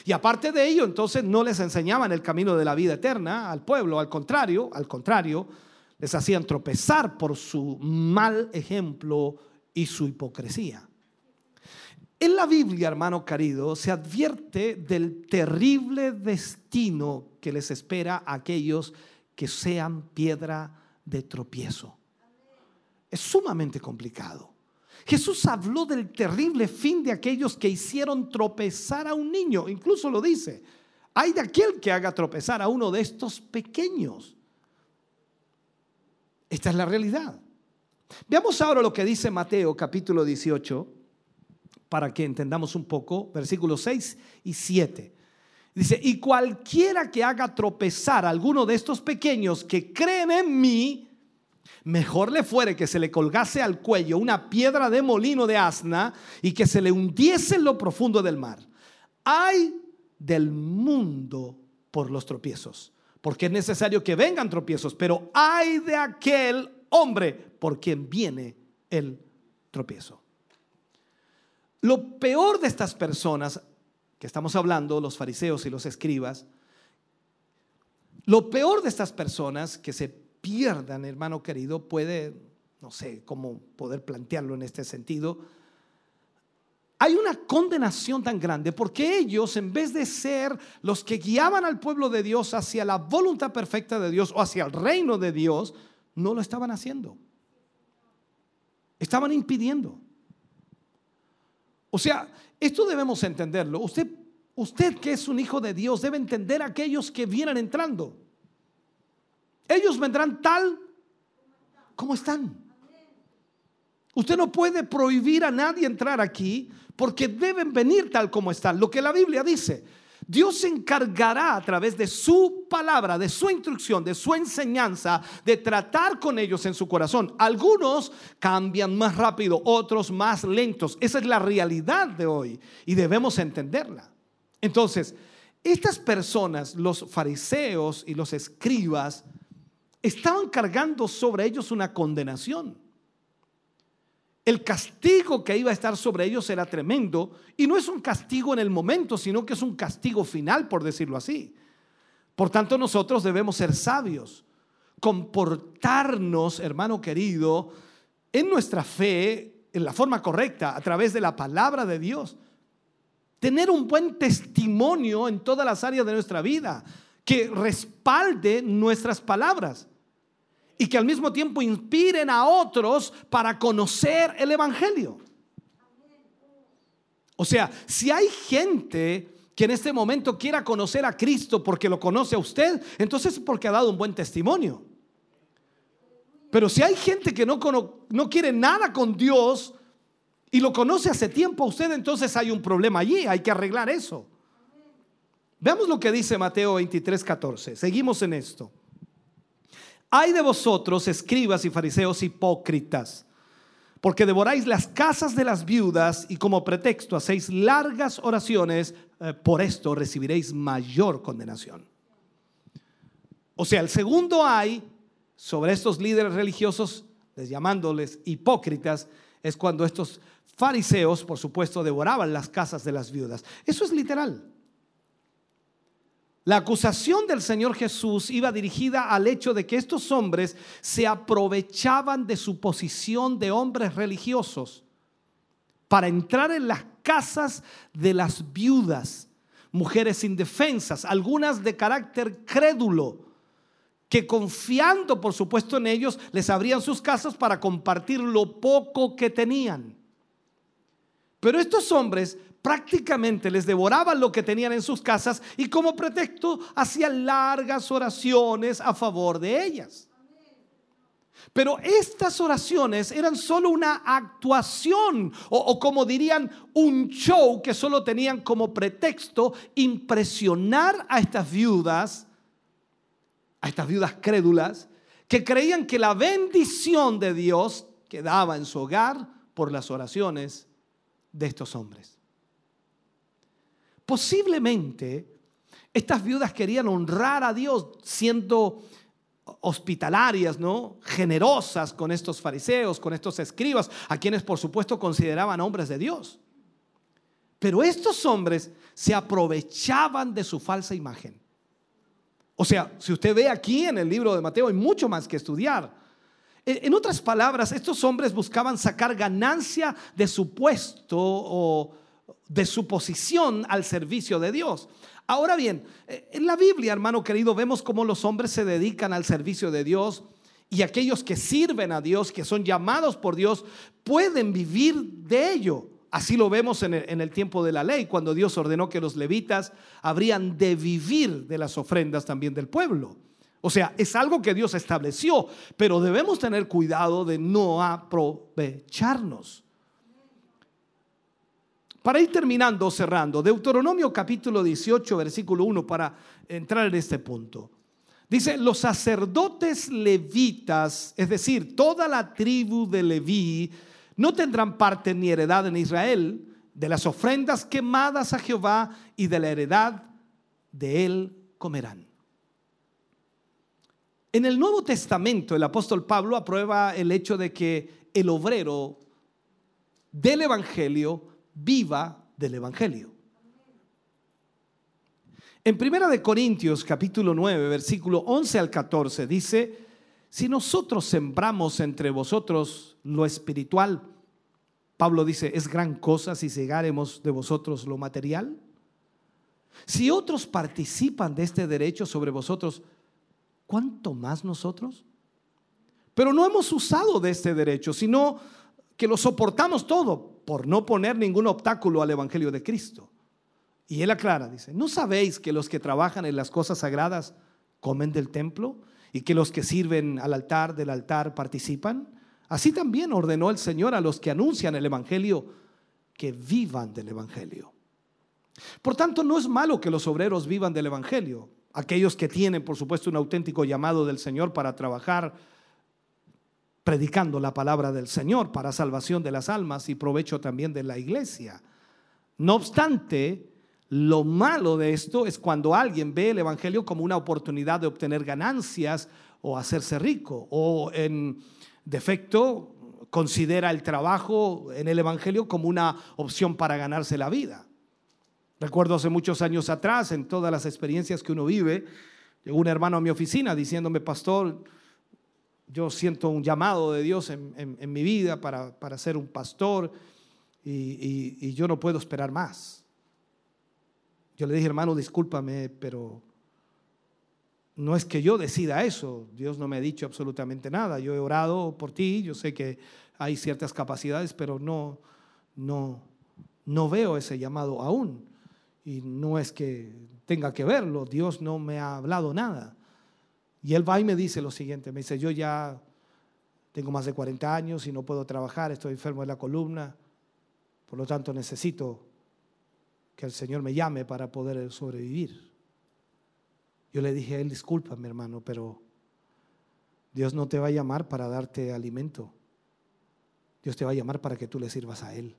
Y aparte de ello, entonces no les enseñaban el camino de la vida eterna al pueblo, al contrario, al contrario, les hacían tropezar por su mal ejemplo y su hipocresía. En la Biblia, hermano querido, se advierte del terrible destino que les espera a aquellos que sean piedra de tropiezo es sumamente complicado. Jesús habló del terrible fin de aquellos que hicieron tropezar a un niño. Incluso lo dice. Hay de aquel que haga tropezar a uno de estos pequeños. Esta es la realidad. Veamos ahora lo que dice Mateo capítulo 18 para que entendamos un poco, versículos 6 y 7. Dice, y cualquiera que haga tropezar a alguno de estos pequeños que creen en mí, Mejor le fuere que se le colgase al cuello una piedra de molino de asna y que se le hundiese en lo profundo del mar. Hay del mundo por los tropiezos, porque es necesario que vengan tropiezos, pero hay de aquel hombre por quien viene el tropiezo. Lo peor de estas personas que estamos hablando, los fariseos y los escribas, lo peor de estas personas que se pierdan, hermano querido, puede, no sé cómo poder plantearlo en este sentido, hay una condenación tan grande porque ellos, en vez de ser los que guiaban al pueblo de Dios hacia la voluntad perfecta de Dios o hacia el reino de Dios, no lo estaban haciendo. Estaban impidiendo. O sea, esto debemos entenderlo. Usted, usted que es un hijo de Dios debe entender a aquellos que vienen entrando. Ellos vendrán tal como están. Usted no puede prohibir a nadie entrar aquí porque deben venir tal como están. Lo que la Biblia dice, Dios se encargará a través de su palabra, de su instrucción, de su enseñanza, de tratar con ellos en su corazón. Algunos cambian más rápido, otros más lentos. Esa es la realidad de hoy y debemos entenderla. Entonces, estas personas, los fariseos y los escribas, estaban cargando sobre ellos una condenación. El castigo que iba a estar sobre ellos era tremendo y no es un castigo en el momento, sino que es un castigo final, por decirlo así. Por tanto, nosotros debemos ser sabios, comportarnos, hermano querido, en nuestra fe, en la forma correcta, a través de la palabra de Dios. Tener un buen testimonio en todas las áreas de nuestra vida que respalde nuestras palabras y que al mismo tiempo inspiren a otros para conocer el Evangelio. O sea, si hay gente que en este momento quiera conocer a Cristo porque lo conoce a usted, entonces es porque ha dado un buen testimonio. Pero si hay gente que no, no quiere nada con Dios y lo conoce hace tiempo a usted, entonces hay un problema allí, hay que arreglar eso. Veamos lo que dice Mateo 23, 14. Seguimos en esto. Hay de vosotros, escribas y fariseos hipócritas, porque devoráis las casas de las viudas y como pretexto hacéis largas oraciones, eh, por esto recibiréis mayor condenación. O sea, el segundo hay sobre estos líderes religiosos, les llamándoles hipócritas, es cuando estos fariseos, por supuesto, devoraban las casas de las viudas. Eso es literal. La acusación del Señor Jesús iba dirigida al hecho de que estos hombres se aprovechaban de su posición de hombres religiosos para entrar en las casas de las viudas, mujeres indefensas, algunas de carácter crédulo, que confiando por supuesto en ellos, les abrían sus casas para compartir lo poco que tenían. Pero estos hombres prácticamente les devoraban lo que tenían en sus casas y como pretexto hacían largas oraciones a favor de ellas. Pero estas oraciones eran solo una actuación o, como dirían un show que solo tenían como pretexto impresionar a estas viudas, a estas viudas crédulas, que creían que la bendición de Dios quedaba en su hogar por las oraciones de estos hombres. Posiblemente estas viudas querían honrar a Dios siendo hospitalarias, ¿no? Generosas con estos fariseos, con estos escribas, a quienes por supuesto consideraban hombres de Dios. Pero estos hombres se aprovechaban de su falsa imagen. O sea, si usted ve aquí en el libro de Mateo hay mucho más que estudiar. En otras palabras, estos hombres buscaban sacar ganancia de su puesto o de su posición al servicio de Dios. Ahora bien, eh, en la Biblia, hermano querido, vemos cómo los hombres se dedican al servicio de Dios y aquellos que sirven a Dios, que son llamados por Dios, pueden vivir de ello. Así lo vemos en el, en el, tiempo de la ley, cuando Dios ordenó que los levitas habrían de vivir de las ofrendas también del pueblo. O sea, es algo que Dios estableció, pero debemos tener cuidado de no aprovecharnos. Para ir terminando, cerrando, Deuteronomio capítulo 18, versículo 1, para entrar en este punto. Dice, los sacerdotes levitas, es decir, toda la tribu de Leví, no tendrán parte ni heredad en Israel de las ofrendas quemadas a Jehová y de la heredad de él comerán. En el Nuevo Testamento el apóstol Pablo aprueba el hecho de que el obrero del Evangelio viva del Evangelio. En Primera de Corintios capítulo 9, versículo 11 al 14 dice, si nosotros sembramos entre vosotros lo espiritual, Pablo dice, es gran cosa si cegaremos de vosotros lo material. Si otros participan de este derecho sobre vosotros, ¿cuánto más nosotros? Pero no hemos usado de este derecho, sino que lo soportamos todo por no poner ningún obstáculo al Evangelio de Cristo. Y él aclara, dice, ¿no sabéis que los que trabajan en las cosas sagradas comen del templo y que los que sirven al altar del altar participan? Así también ordenó el Señor a los que anuncian el Evangelio que vivan del Evangelio. Por tanto, no es malo que los obreros vivan del Evangelio. Aquellos que tienen, por supuesto, un auténtico llamado del Señor para trabajar predicando la palabra del Señor para salvación de las almas y provecho también de la iglesia. No obstante, lo malo de esto es cuando alguien ve el Evangelio como una oportunidad de obtener ganancias o hacerse rico, o en defecto considera el trabajo en el Evangelio como una opción para ganarse la vida. Recuerdo hace muchos años atrás, en todas las experiencias que uno vive, llegó un hermano a mi oficina diciéndome, pastor, yo siento un llamado de Dios en, mi vida para, ser un pastor y, yo no puedo esperar más. Yo le dije, hermano, discúlpame, pero no es que yo decida eso. Dios no me ha dicho absolutamente nada. Yo he orado por ti, yo sé que hay ciertas capacidades, pero no, no, no veo ese llamado aún. Y no es que tenga que verlo, Dios no me ha hablado nada. Y él va y me dice lo siguiente, me dice, yo ya tengo más de 40 años y no puedo trabajar, estoy enfermo de la columna, por lo tanto necesito que el Señor me llame para poder sobrevivir. Yo le dije a él, disculpa mi hermano, pero Dios no te va a llamar para darte alimento. Dios te va a llamar para que tú le sirvas a Él.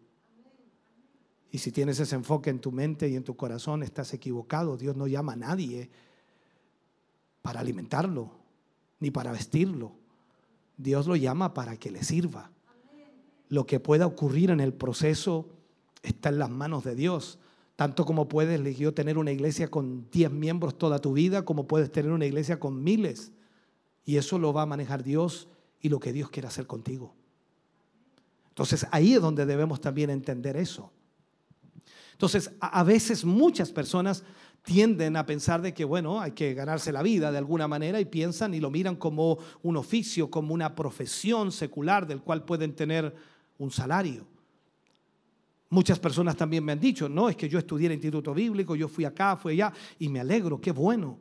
Y si tienes ese enfoque en tu mente y en tu corazón, estás equivocado. Dios no llama a nadie para alimentarlo, ni para vestirlo. Dios lo llama para que le sirva. Lo que pueda ocurrir en el proceso está en las manos de Dios. Tanto como puedes yo tener una iglesia con 10 miembros toda tu vida, como puedes tener una iglesia con miles. Y eso lo va a manejar Dios y lo que Dios quiere hacer contigo. Entonces ahí es donde debemos también entender eso. Entonces a veces muchas personas tienden a pensar de que, bueno, hay que ganarse la vida de alguna manera y piensan y lo miran como un oficio, como una profesión secular del cual pueden tener un salario. Muchas personas también me han dicho, no, es que yo estudié en el instituto bíblico, yo fui acá, fui allá, y me alegro, qué bueno.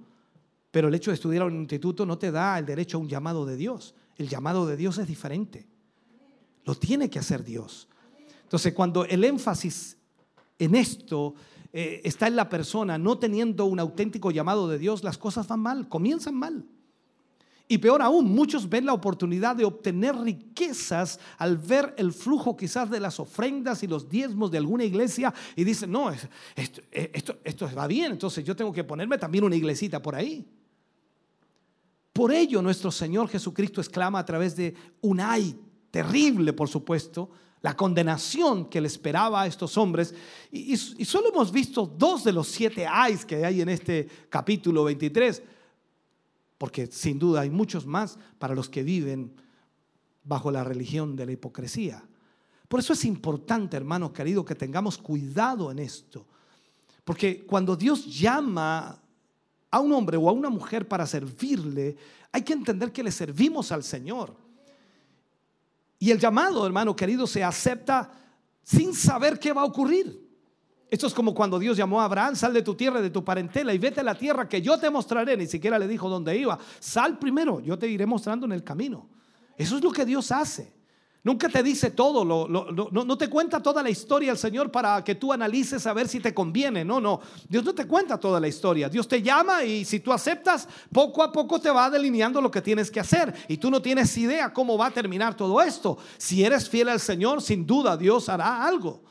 Pero el hecho de estudiar en un instituto no te da el derecho a un llamado de Dios. El llamado de Dios es diferente. Lo tiene que hacer Dios. Entonces, cuando el énfasis en esto eh, está en la persona no teniendo un auténtico llamado de Dios, las cosas van mal, comienzan mal. Y peor aún, muchos ven la oportunidad de obtener riquezas al ver el flujo quizás de las ofrendas y los diezmos de alguna iglesia y dicen, no, esto, esto, esto va bien, entonces yo tengo que ponerme también una iglesita por ahí. Por ello nuestro Señor Jesucristo exclama a través de un ay terrible, por supuesto, la condenación que le esperaba a estos hombres. Y, solo hemos visto dos de los siete ayes que hay en este capítulo 23, porque sin duda hay muchos más para los que viven bajo la religión de la hipocresía. Por eso es importante, hermanos queridos, que tengamos cuidado en esto. Porque cuando Dios llama a un hombre o a una mujer para servirle, hay que entender que le servimos al Señor. Y el llamado, hermano querido, se acepta sin saber qué va a ocurrir. Esto es como cuando Dios llamó a Abraham, sal de tu tierra, de tu parentela y vete a la tierra que yo te mostraré. Ni siquiera le dijo dónde iba. Sal primero, yo te iré mostrando en el camino. Eso es lo que Dios hace. Nunca te dice todo, no, te cuenta toda la historia el Señor para que tú analices a ver si te conviene. No, no, Dios no te cuenta toda la historia. Dios te llama y si tú aceptas, poco a poco te va delineando lo que tienes que hacer. Y tú no tienes idea cómo va a terminar todo esto. Si eres fiel al Señor, sin duda Dios hará algo.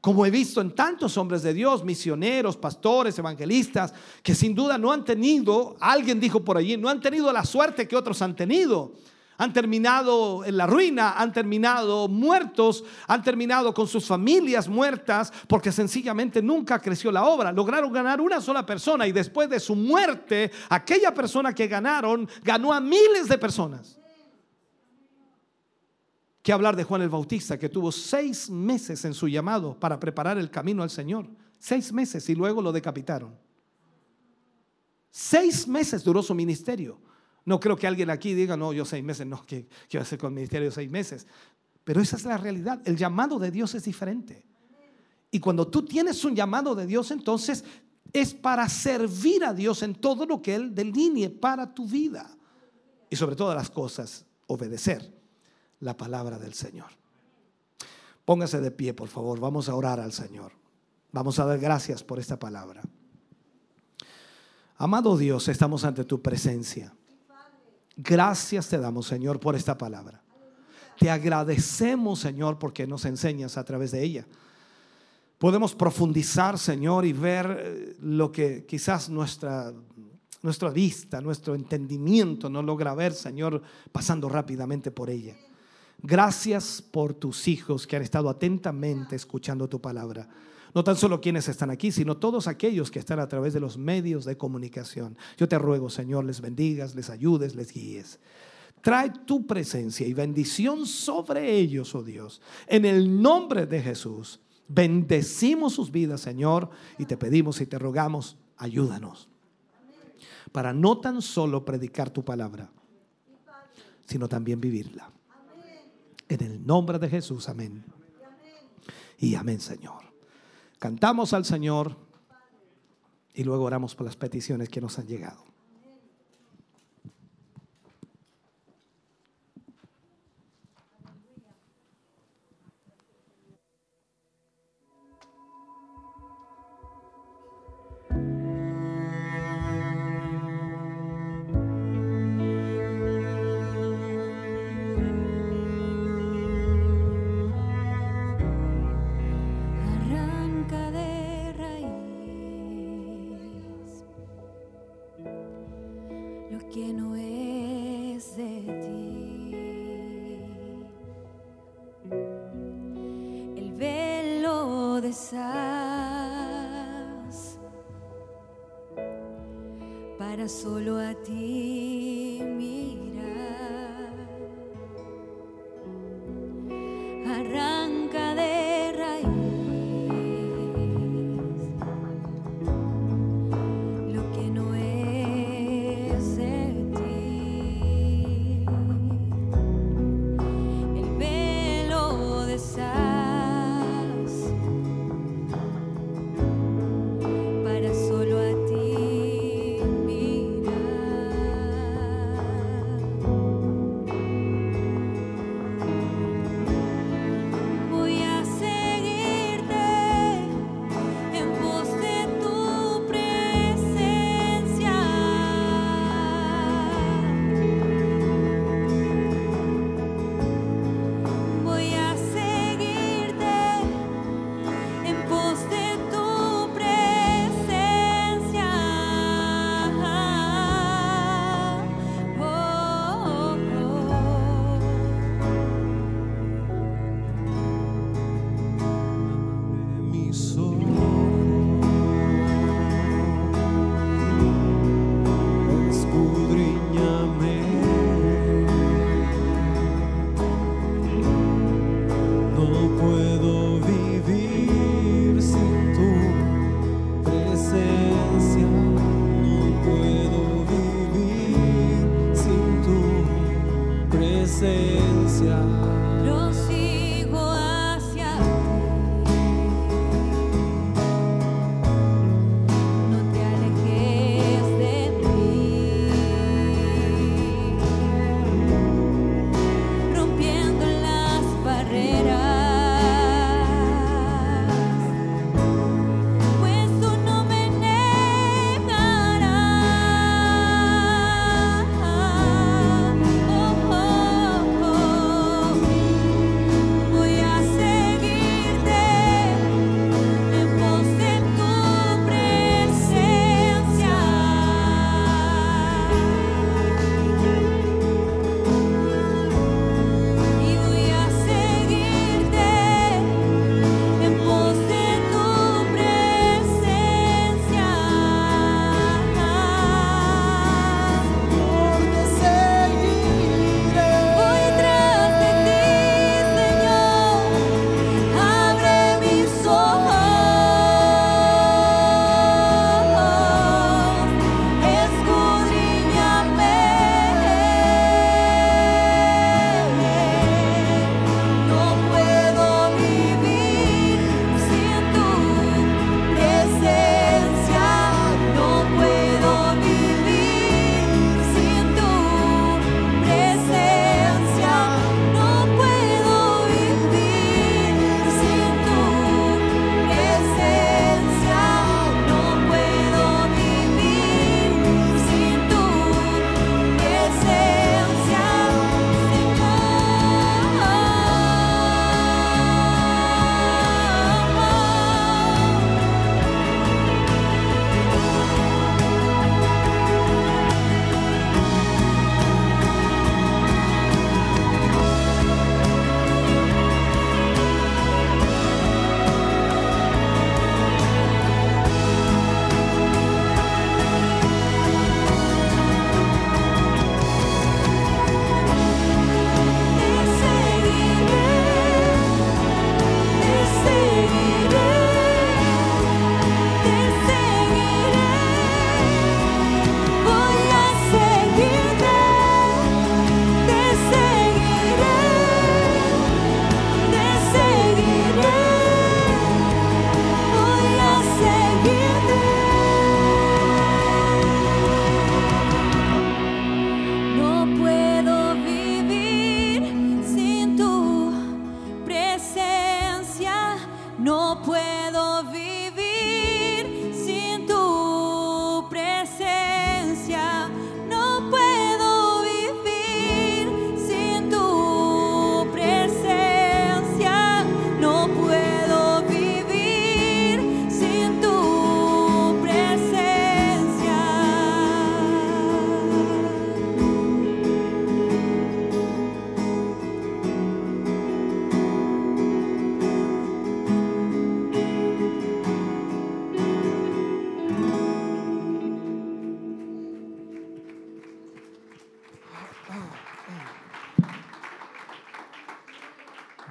Como he visto en tantos hombres de Dios, misioneros, pastores, evangelistas, que sin duda no han tenido, alguien dijo por allí, no han tenido la suerte que otros han tenido han terminado en la ruina, han terminado muertos, han terminado con sus familias muertas porque sencillamente nunca creció la obra. Lograron ganar una sola persona y después de su muerte, aquella persona que ganaron ganó a miles de personas. ¿Qué hablar de Juan el Bautista que tuvo seis meses en su llamado para preparar el camino al Señor? Seis meses y luego lo decapitaron. Seis meses duró su ministerio. No creo que alguien aquí diga, no, yo seis meses, no, ¿qué, qué voy a hacer con el ministerio seis meses? Pero esa es la realidad. El llamado de Dios es diferente. Y cuando tú tienes un llamado de Dios, entonces es para servir a Dios en todo lo que Él delinee para tu vida. Y sobre todas las cosas, obedecer la palabra del Señor. Póngase de pie, por favor. Vamos a orar al Señor. Vamos a dar gracias por esta palabra. Amado Dios, estamos ante tu presencia. Gracias te damos, Señor, por esta palabra. Te agradecemos, Señor, porque nos enseñas a través de ella. Podemos profundizar, Señor, y ver eh, lo que quizás nuestra, nuestra vista, nuestro entendimiento no logra ver, Señor, pasando rápidamente por ella. Gracias por tus hijos que han estado atentamente escuchando tu palabra. No tan solo quienes están aquí, sino todos aquellos que están a través de los medios de comunicación. Yo te ruego, Señor, les bendigas, les ayudes, les guíes. Trae tu presencia y bendición sobre ellos, oh Dios. En el nombre de Jesús, bendecimos sus vidas, Señor, y te pedimos y te rogamos, ayúdanos. Para no tan solo predicar tu palabra, sino también vivirla. En el nombre de Jesús, amén. Y amén, Señor. Cantamos al Señor y luego oramos por las peticiones que nos han llegado. solo a ti.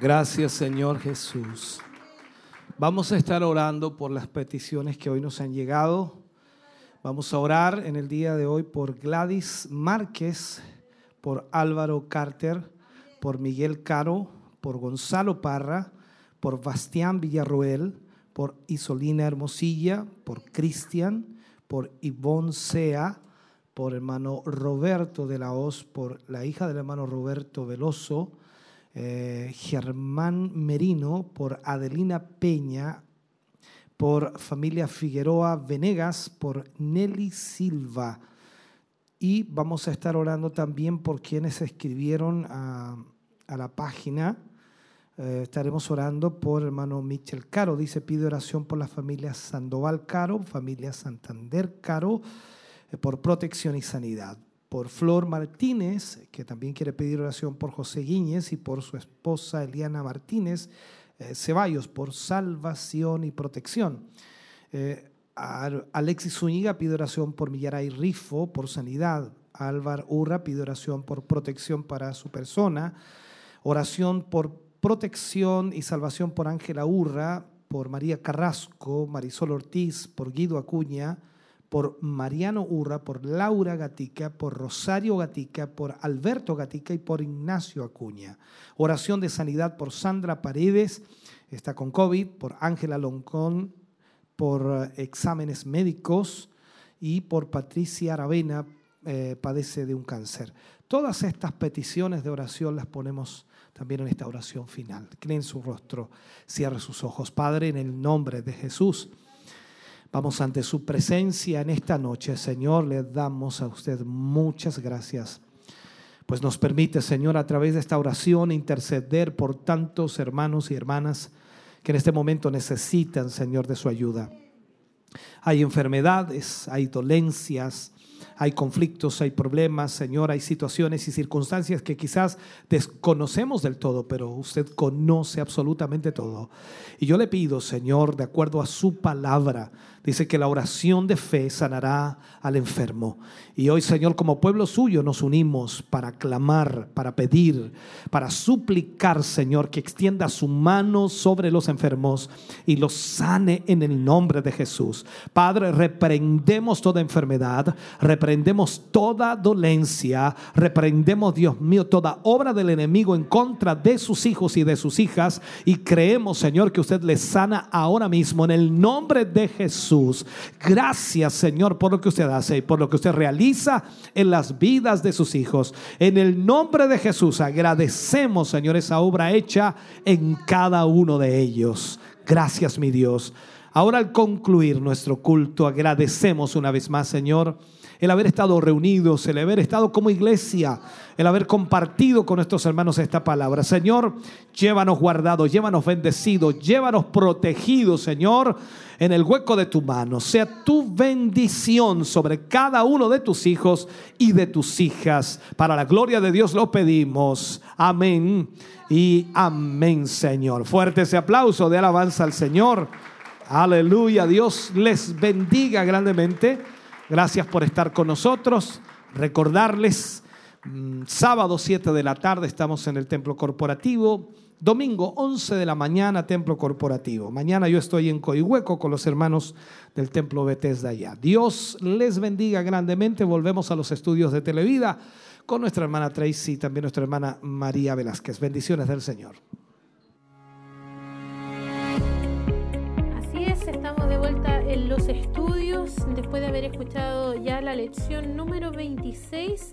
Gracias Señor Jesús. Vamos a estar orando por las peticiones que hoy nos han llegado. Vamos a orar en el día de hoy por Gladys Márquez, por Álvaro Carter, por Miguel Caro, por Gonzalo Parra, por Bastián Villarroel, por Isolina Hermosilla, por Cristian, por Ivonne Sea, por hermano Roberto de la Hoz, por la hija del hermano Roberto Veloso, eh, Germán Merino, por Adelina Peña, por familia Figueroa Venegas, por Nelly Silva. Y vamos a estar orando también por quienes escribieron a, la página. Eh, estaremos orando por hermano Michel Caro. Dice, pide oración por la familia Sandoval Caro, familia Santander Caro, eh, por protección y sanidad por Flor Martínez, que también quiere pedir oración por José Guíñez y por su esposa Eliana Martínez eh, Ceballos, por salvación y protección. Eh, Alexis Zúñiga pide oración por Millaray Rifo, por sanidad. Álvaro Urra pide oración por protección para su persona. Oración por protección y salvación por Ángela Urra, por María Carrasco, Marisol Ortiz, por Guido Acuña, por Mariano Urra, por Laura Gatica, por Rosario Gatica, por Alberto Gatica y por Ignacio Acuña. Oración de sanidad por Sandra Paredes, está con COVID, por Ángela Loncón, por eh, exámenes médicos y por Patricia Aravena, eh, padece de un cáncer. Todas estas peticiones de oración las ponemos también en esta oración final. Creen su rostro, cierre sus ojos. Padre, en el nombre de Jesús. Vamos ante su presencia en esta noche. Señor, le damos a usted muchas gracias. Pues nos permite, Señor, a través de esta oración interceder por tantos hermanos y hermanas que en este momento necesitan, Señor, de su ayuda. Hay enfermedades, hay dolencias, hay conflictos, hay problemas, Señor, hay situaciones y circunstancias que quizás desconocemos del todo, pero usted conoce absolutamente todo. Y yo le pido, Señor, de acuerdo a su palabra, dice que la oración de fe sanará al enfermo. Y hoy, Señor, como pueblo suyo nos unimos para clamar, para pedir, para suplicar, Señor, que extienda su mano sobre los enfermos y los sane en el nombre de Jesús. Padre, reprendemos toda enfermedad, reprendemos toda dolencia, reprendemos, Dios mío, toda obra del enemigo en contra de sus hijos y de sus hijas y creemos, Señor, que usted les sana ahora mismo en el nombre de Jesús. Gracias, Señor, por lo que usted hace y por lo que usted realiza en las vidas de sus hijos. En el nombre de Jesús agradecemos, Señor, esa obra hecha en cada uno de ellos. Gracias, mi Dios. Ahora al concluir nuestro culto, agradecemos una vez más, Señor el haber estado reunidos, el haber estado como iglesia, el haber compartido con nuestros hermanos esta palabra. Señor, llévanos guardados, llévanos bendecidos, llévanos protegidos, Señor, en el hueco de tu mano. Sea tu bendición sobre cada uno de tus hijos y de tus hijas. Para la gloria de Dios lo pedimos. Amén y amén, Señor. Fuerte ese aplauso de alabanza al Señor. Aleluya. Dios les bendiga grandemente. Gracias por estar con nosotros. Recordarles, mm, sábado 7 de la tarde estamos en el templo corporativo. Domingo 11 de la mañana, templo corporativo. Mañana yo estoy en Coihueco con los hermanos del templo Bethesda allá. Dios les bendiga grandemente. Volvemos a los estudios de Televida con nuestra hermana Tracy y también nuestra hermana María Velázquez. Bendiciones del Señor. Después de haber escuchado ya la lección número 26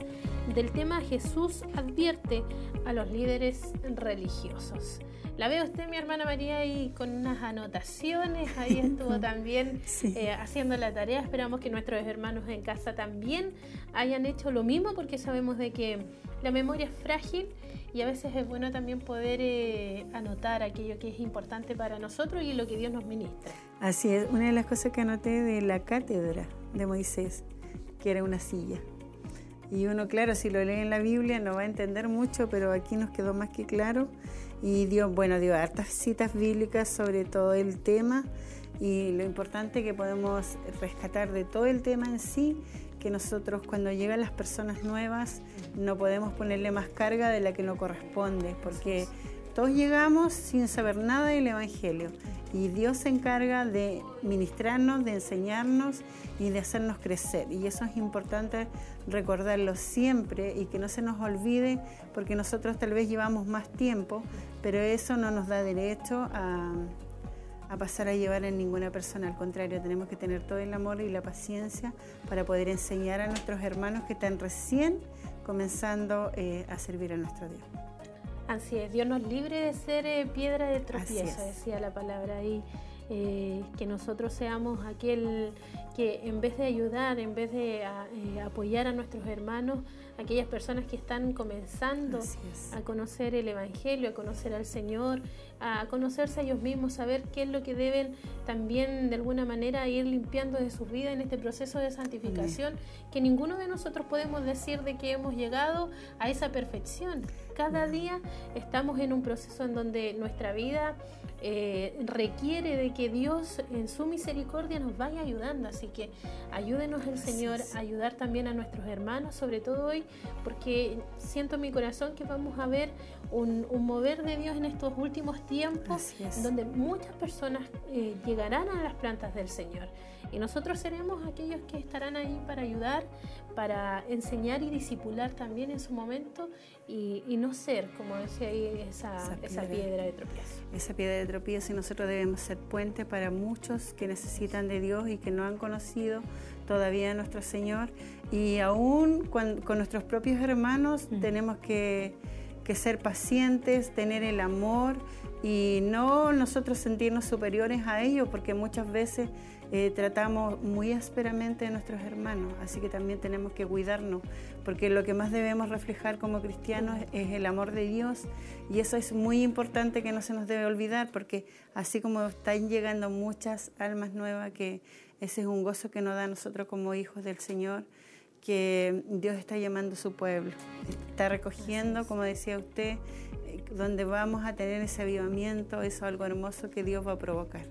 del tema Jesús advierte a los líderes religiosos. La veo usted, mi hermana María, ahí con unas anotaciones, ahí estuvo también eh, haciendo la tarea. Esperamos que nuestros hermanos en casa también hayan hecho lo mismo porque sabemos de que la memoria es frágil y a veces es bueno también poder eh, anotar aquello que es importante para nosotros y lo que Dios nos ministra. Así es, una de las cosas que anoté de la cátedra de Moisés, que era una silla. Y uno, claro, si lo lee en la Biblia no va a entender mucho, pero aquí nos quedó más que claro. Y dio, bueno, dio hartas citas bíblicas sobre todo el tema y lo importante que podemos rescatar de todo el tema en sí, que nosotros cuando llegan las personas nuevas no podemos ponerle más carga de la que no corresponde, porque todos llegamos sin saber nada del Evangelio y Dios se encarga de ministrarnos, de enseñarnos y de hacernos crecer. Y eso es importante recordarlo siempre y que no se nos olvide porque nosotros tal vez llevamos más tiempo, pero eso no nos da derecho a, a pasar a llevar en ninguna persona. Al contrario, tenemos que tener todo el amor y la paciencia para poder enseñar a nuestros hermanos que están recién comenzando eh, a servir a nuestro Dios. Así es, Dios nos libre de ser eh, piedra de tropiezo, decía la palabra ahí. Eh, que nosotros seamos aquel que en vez de ayudar, en vez de apoyar a nuestros hermanos, aquellas personas que están comenzando a conocer el Evangelio, a conocer al Señor, a conocerse a ellos mismos, saber qué es lo que deben también de alguna manera ir limpiando de sus vidas en este proceso de santificación, que ninguno de nosotros podemos decir de que hemos llegado a esa perfección. Cada día estamos en un proceso en donde nuestra vida eh, requiere de que Dios en su misericordia nos vaya ayudando. Así que ayúdenos el Señor a ayudar también a nuestros hermanos, sobre todo hoy, porque siento en mi corazón que vamos a ver un, mover de Dios en estos últimos tiempos, donde muchas personas eh, llegarán a las plantas del Señor. Y nosotros seremos aquellos que estarán ahí para ayudar, para enseñar y disipular también en su momento y, no ser, como decía ahí, esa, esa, piedra. de tropiezo. Esa piedra de tropiezo y nosotros debemos ser puente para muchos que necesitan de Dios y que no han conocido todavía a nuestro Señor. Y aún con, nuestros propios hermanos tenemos que, que ser pacientes, tener el amor y no nosotros sentirnos superiores a ellos, porque muchas veces eh, tratamos muy ásperamente a nuestros hermanos, así que también tenemos que cuidarnos, porque lo que más debemos reflejar como cristianos es el amor de Dios y eso es muy importante que no se nos debe olvidar, porque así como están llegando muchas almas nuevas, que ese es un gozo que nos da a nosotros como hijos del Señor, que Dios está llamando a su pueblo, está recogiendo, como decía usted, eh, donde vamos a tener ese avivamiento, eso es algo hermoso que Dios va a provocar.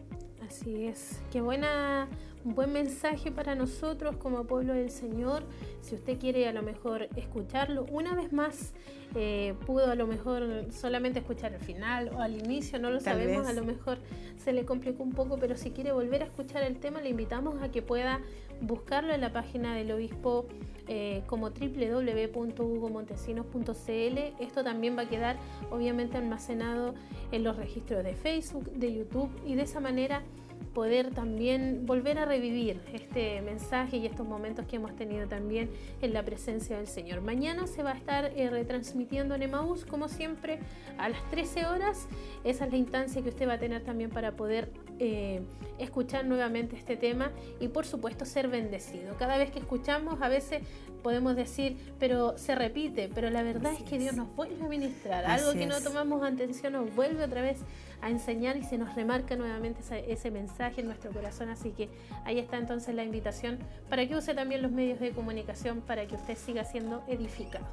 Así es, qué buena, buen mensaje para nosotros como pueblo del Señor. Si usted quiere a lo mejor escucharlo una vez más, eh, pudo a lo mejor solamente escuchar el final o al inicio, no lo sabemos, a lo mejor se le complicó un poco, pero si quiere volver a escuchar el tema, le invitamos a que pueda buscarlo en la página del obispo eh, como www.hugomontesinos.cl. Esto también va a quedar obviamente almacenado en los registros de Facebook, de YouTube y de esa manera poder también volver a revivir este mensaje y estos momentos que hemos tenido también en la presencia del Señor. Mañana se va a estar eh, retransmitiendo en Emaús, como siempre, a las 13 horas. Esa es la instancia que usted va a tener también para poder eh, escuchar nuevamente este tema y por supuesto ser bendecido. Cada vez que escuchamos a veces podemos decir, pero se repite, pero la verdad es que Dios nos vuelve a ministrar. Algo que no tomamos atención nos vuelve otra vez a enseñar y se nos remarca nuevamente ese, mensaje en nuestro corazón. Así que ahí está entonces la invitación para que use también los medios de comunicación para que usted siga siendo edificado.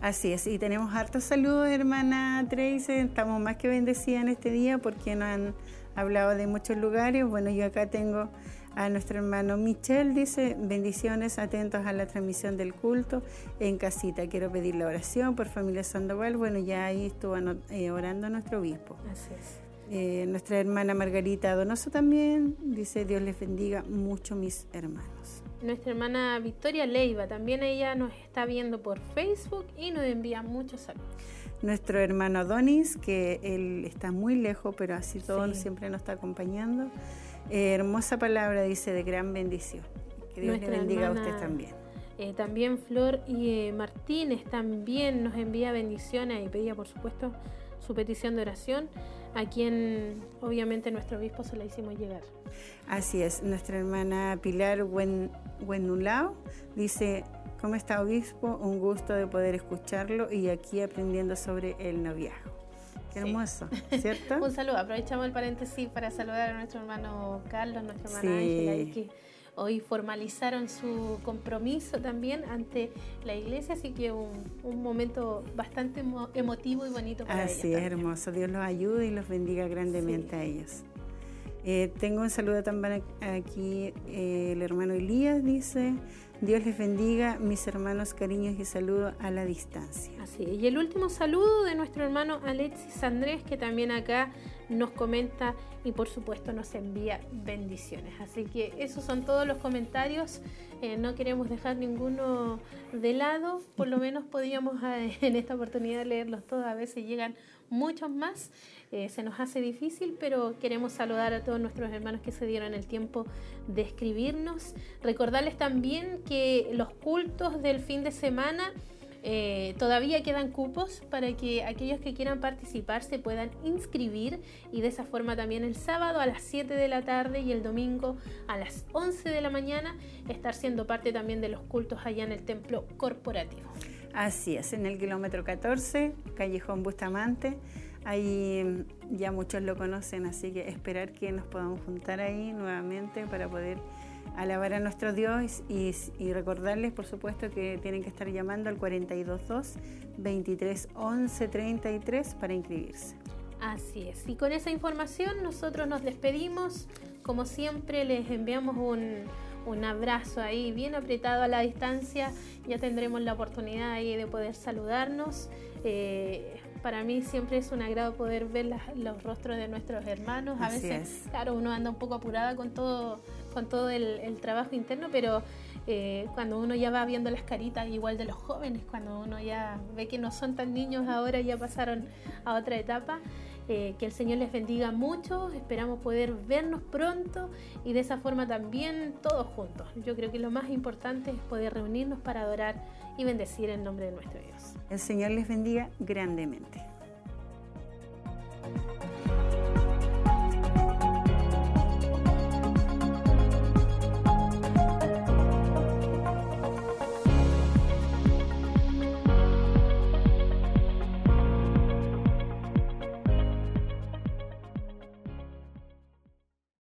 Así es, y tenemos hartos saludos, hermana Tracy. Estamos más que bendecidas en este día porque nos han hablado de muchos lugares. Bueno, yo acá tengo a nuestro hermano Michel, dice, bendiciones, atentos a la transmisión del culto en casita. Quiero pedir la oración por familia Sandoval. Bueno, ya ahí estuvo eh, orando nuestro obispo. Así es. Eh, nuestra hermana Margarita Donoso también dice, Dios les bendiga mucho mis hermanos. Nuestra hermana Victoria Leiva, también ella nos está viendo por Facebook y nos envía muchos saludos. Nuestro hermano Adonis, que él está muy lejos, pero así todo siempre nos está acompañando. Eh, hermosa palabra, dice, de gran bendición. Que Dios le bendiga a usted también. Eh, también Flor y Martínez también nos envía bendiciones y pedía, por supuesto, su petición de oración a quien obviamente nuestro obispo se la hicimos llegar. Así es, nuestra hermana Pilar Buenulao dice, ¿cómo está obispo? Un gusto de poder escucharlo y aquí aprendiendo sobre el noviazgo. Qué hermoso, ¿cierto? Un saludo, aprovechamos el paréntesis para saludar a nuestro hermano Carlos, nuestra hermana Ángela, hoy formalizaron su compromiso también ante la iglesia, así que un, un momento bastante emotivo y bonito para Así es, hermoso. Dios los ayude y los bendiga grandemente a ellos. Eh, tengo un saludo también aquí, eh, el hermano Elías dice, Dios les bendiga, mis hermanos, cariños y saludos a la distancia. Así, y el último saludo de nuestro hermano Alexis Andrés, que también acá nos comenta y por supuesto nos envía bendiciones. Así que esos son todos los comentarios. Eh, no queremos dejar ninguno de lado, por lo menos podíamos en esta oportunidad leerlos todos. A veces llegan muchos más. Eh, se nos hace difícil, pero queremos saludar a todos nuestros hermanos que se dieron el tiempo de escribirnos. Recordarles también que los cultos del fin de semana eh, todavía quedan cupos para que aquellos que quieran participar se puedan inscribir y de esa forma también el sábado a las 7 de la tarde y el domingo a las 11 de la mañana estar siendo parte también de los cultos allá en el templo corporativo. Así es, en el kilómetro 14, Callejón Bustamante. Ahí ya muchos lo conocen, así que esperar que nos podamos juntar ahí nuevamente para poder alabar a nuestro Dios y, recordarles, por supuesto, que tienen que estar llamando al 422 23 11 33 para inscribirse. Así es. Y con esa información nosotros nos despedimos. Como siempre les enviamos un, un abrazo ahí bien apretado a la distancia. Ya tendremos la oportunidad ahí de poder saludarnos. Eh, para mí siempre es un agrado poder ver los rostros de nuestros hermanos. A veces, claro, uno anda un poco apurada con todo, con todo el, trabajo interno, pero eh, cuando uno ya va viendo las caritas igual de los jóvenes, cuando uno ya ve que no son tan niños ahora, ya pasaron a otra etapa. Eh, que el Señor les bendiga mucho, esperamos poder vernos pronto y de esa forma también todos juntos. Yo creo que lo más importante es poder reunirnos para adorar y bendecir el nombre de nuestro Dios. El Señor les bendiga grandemente.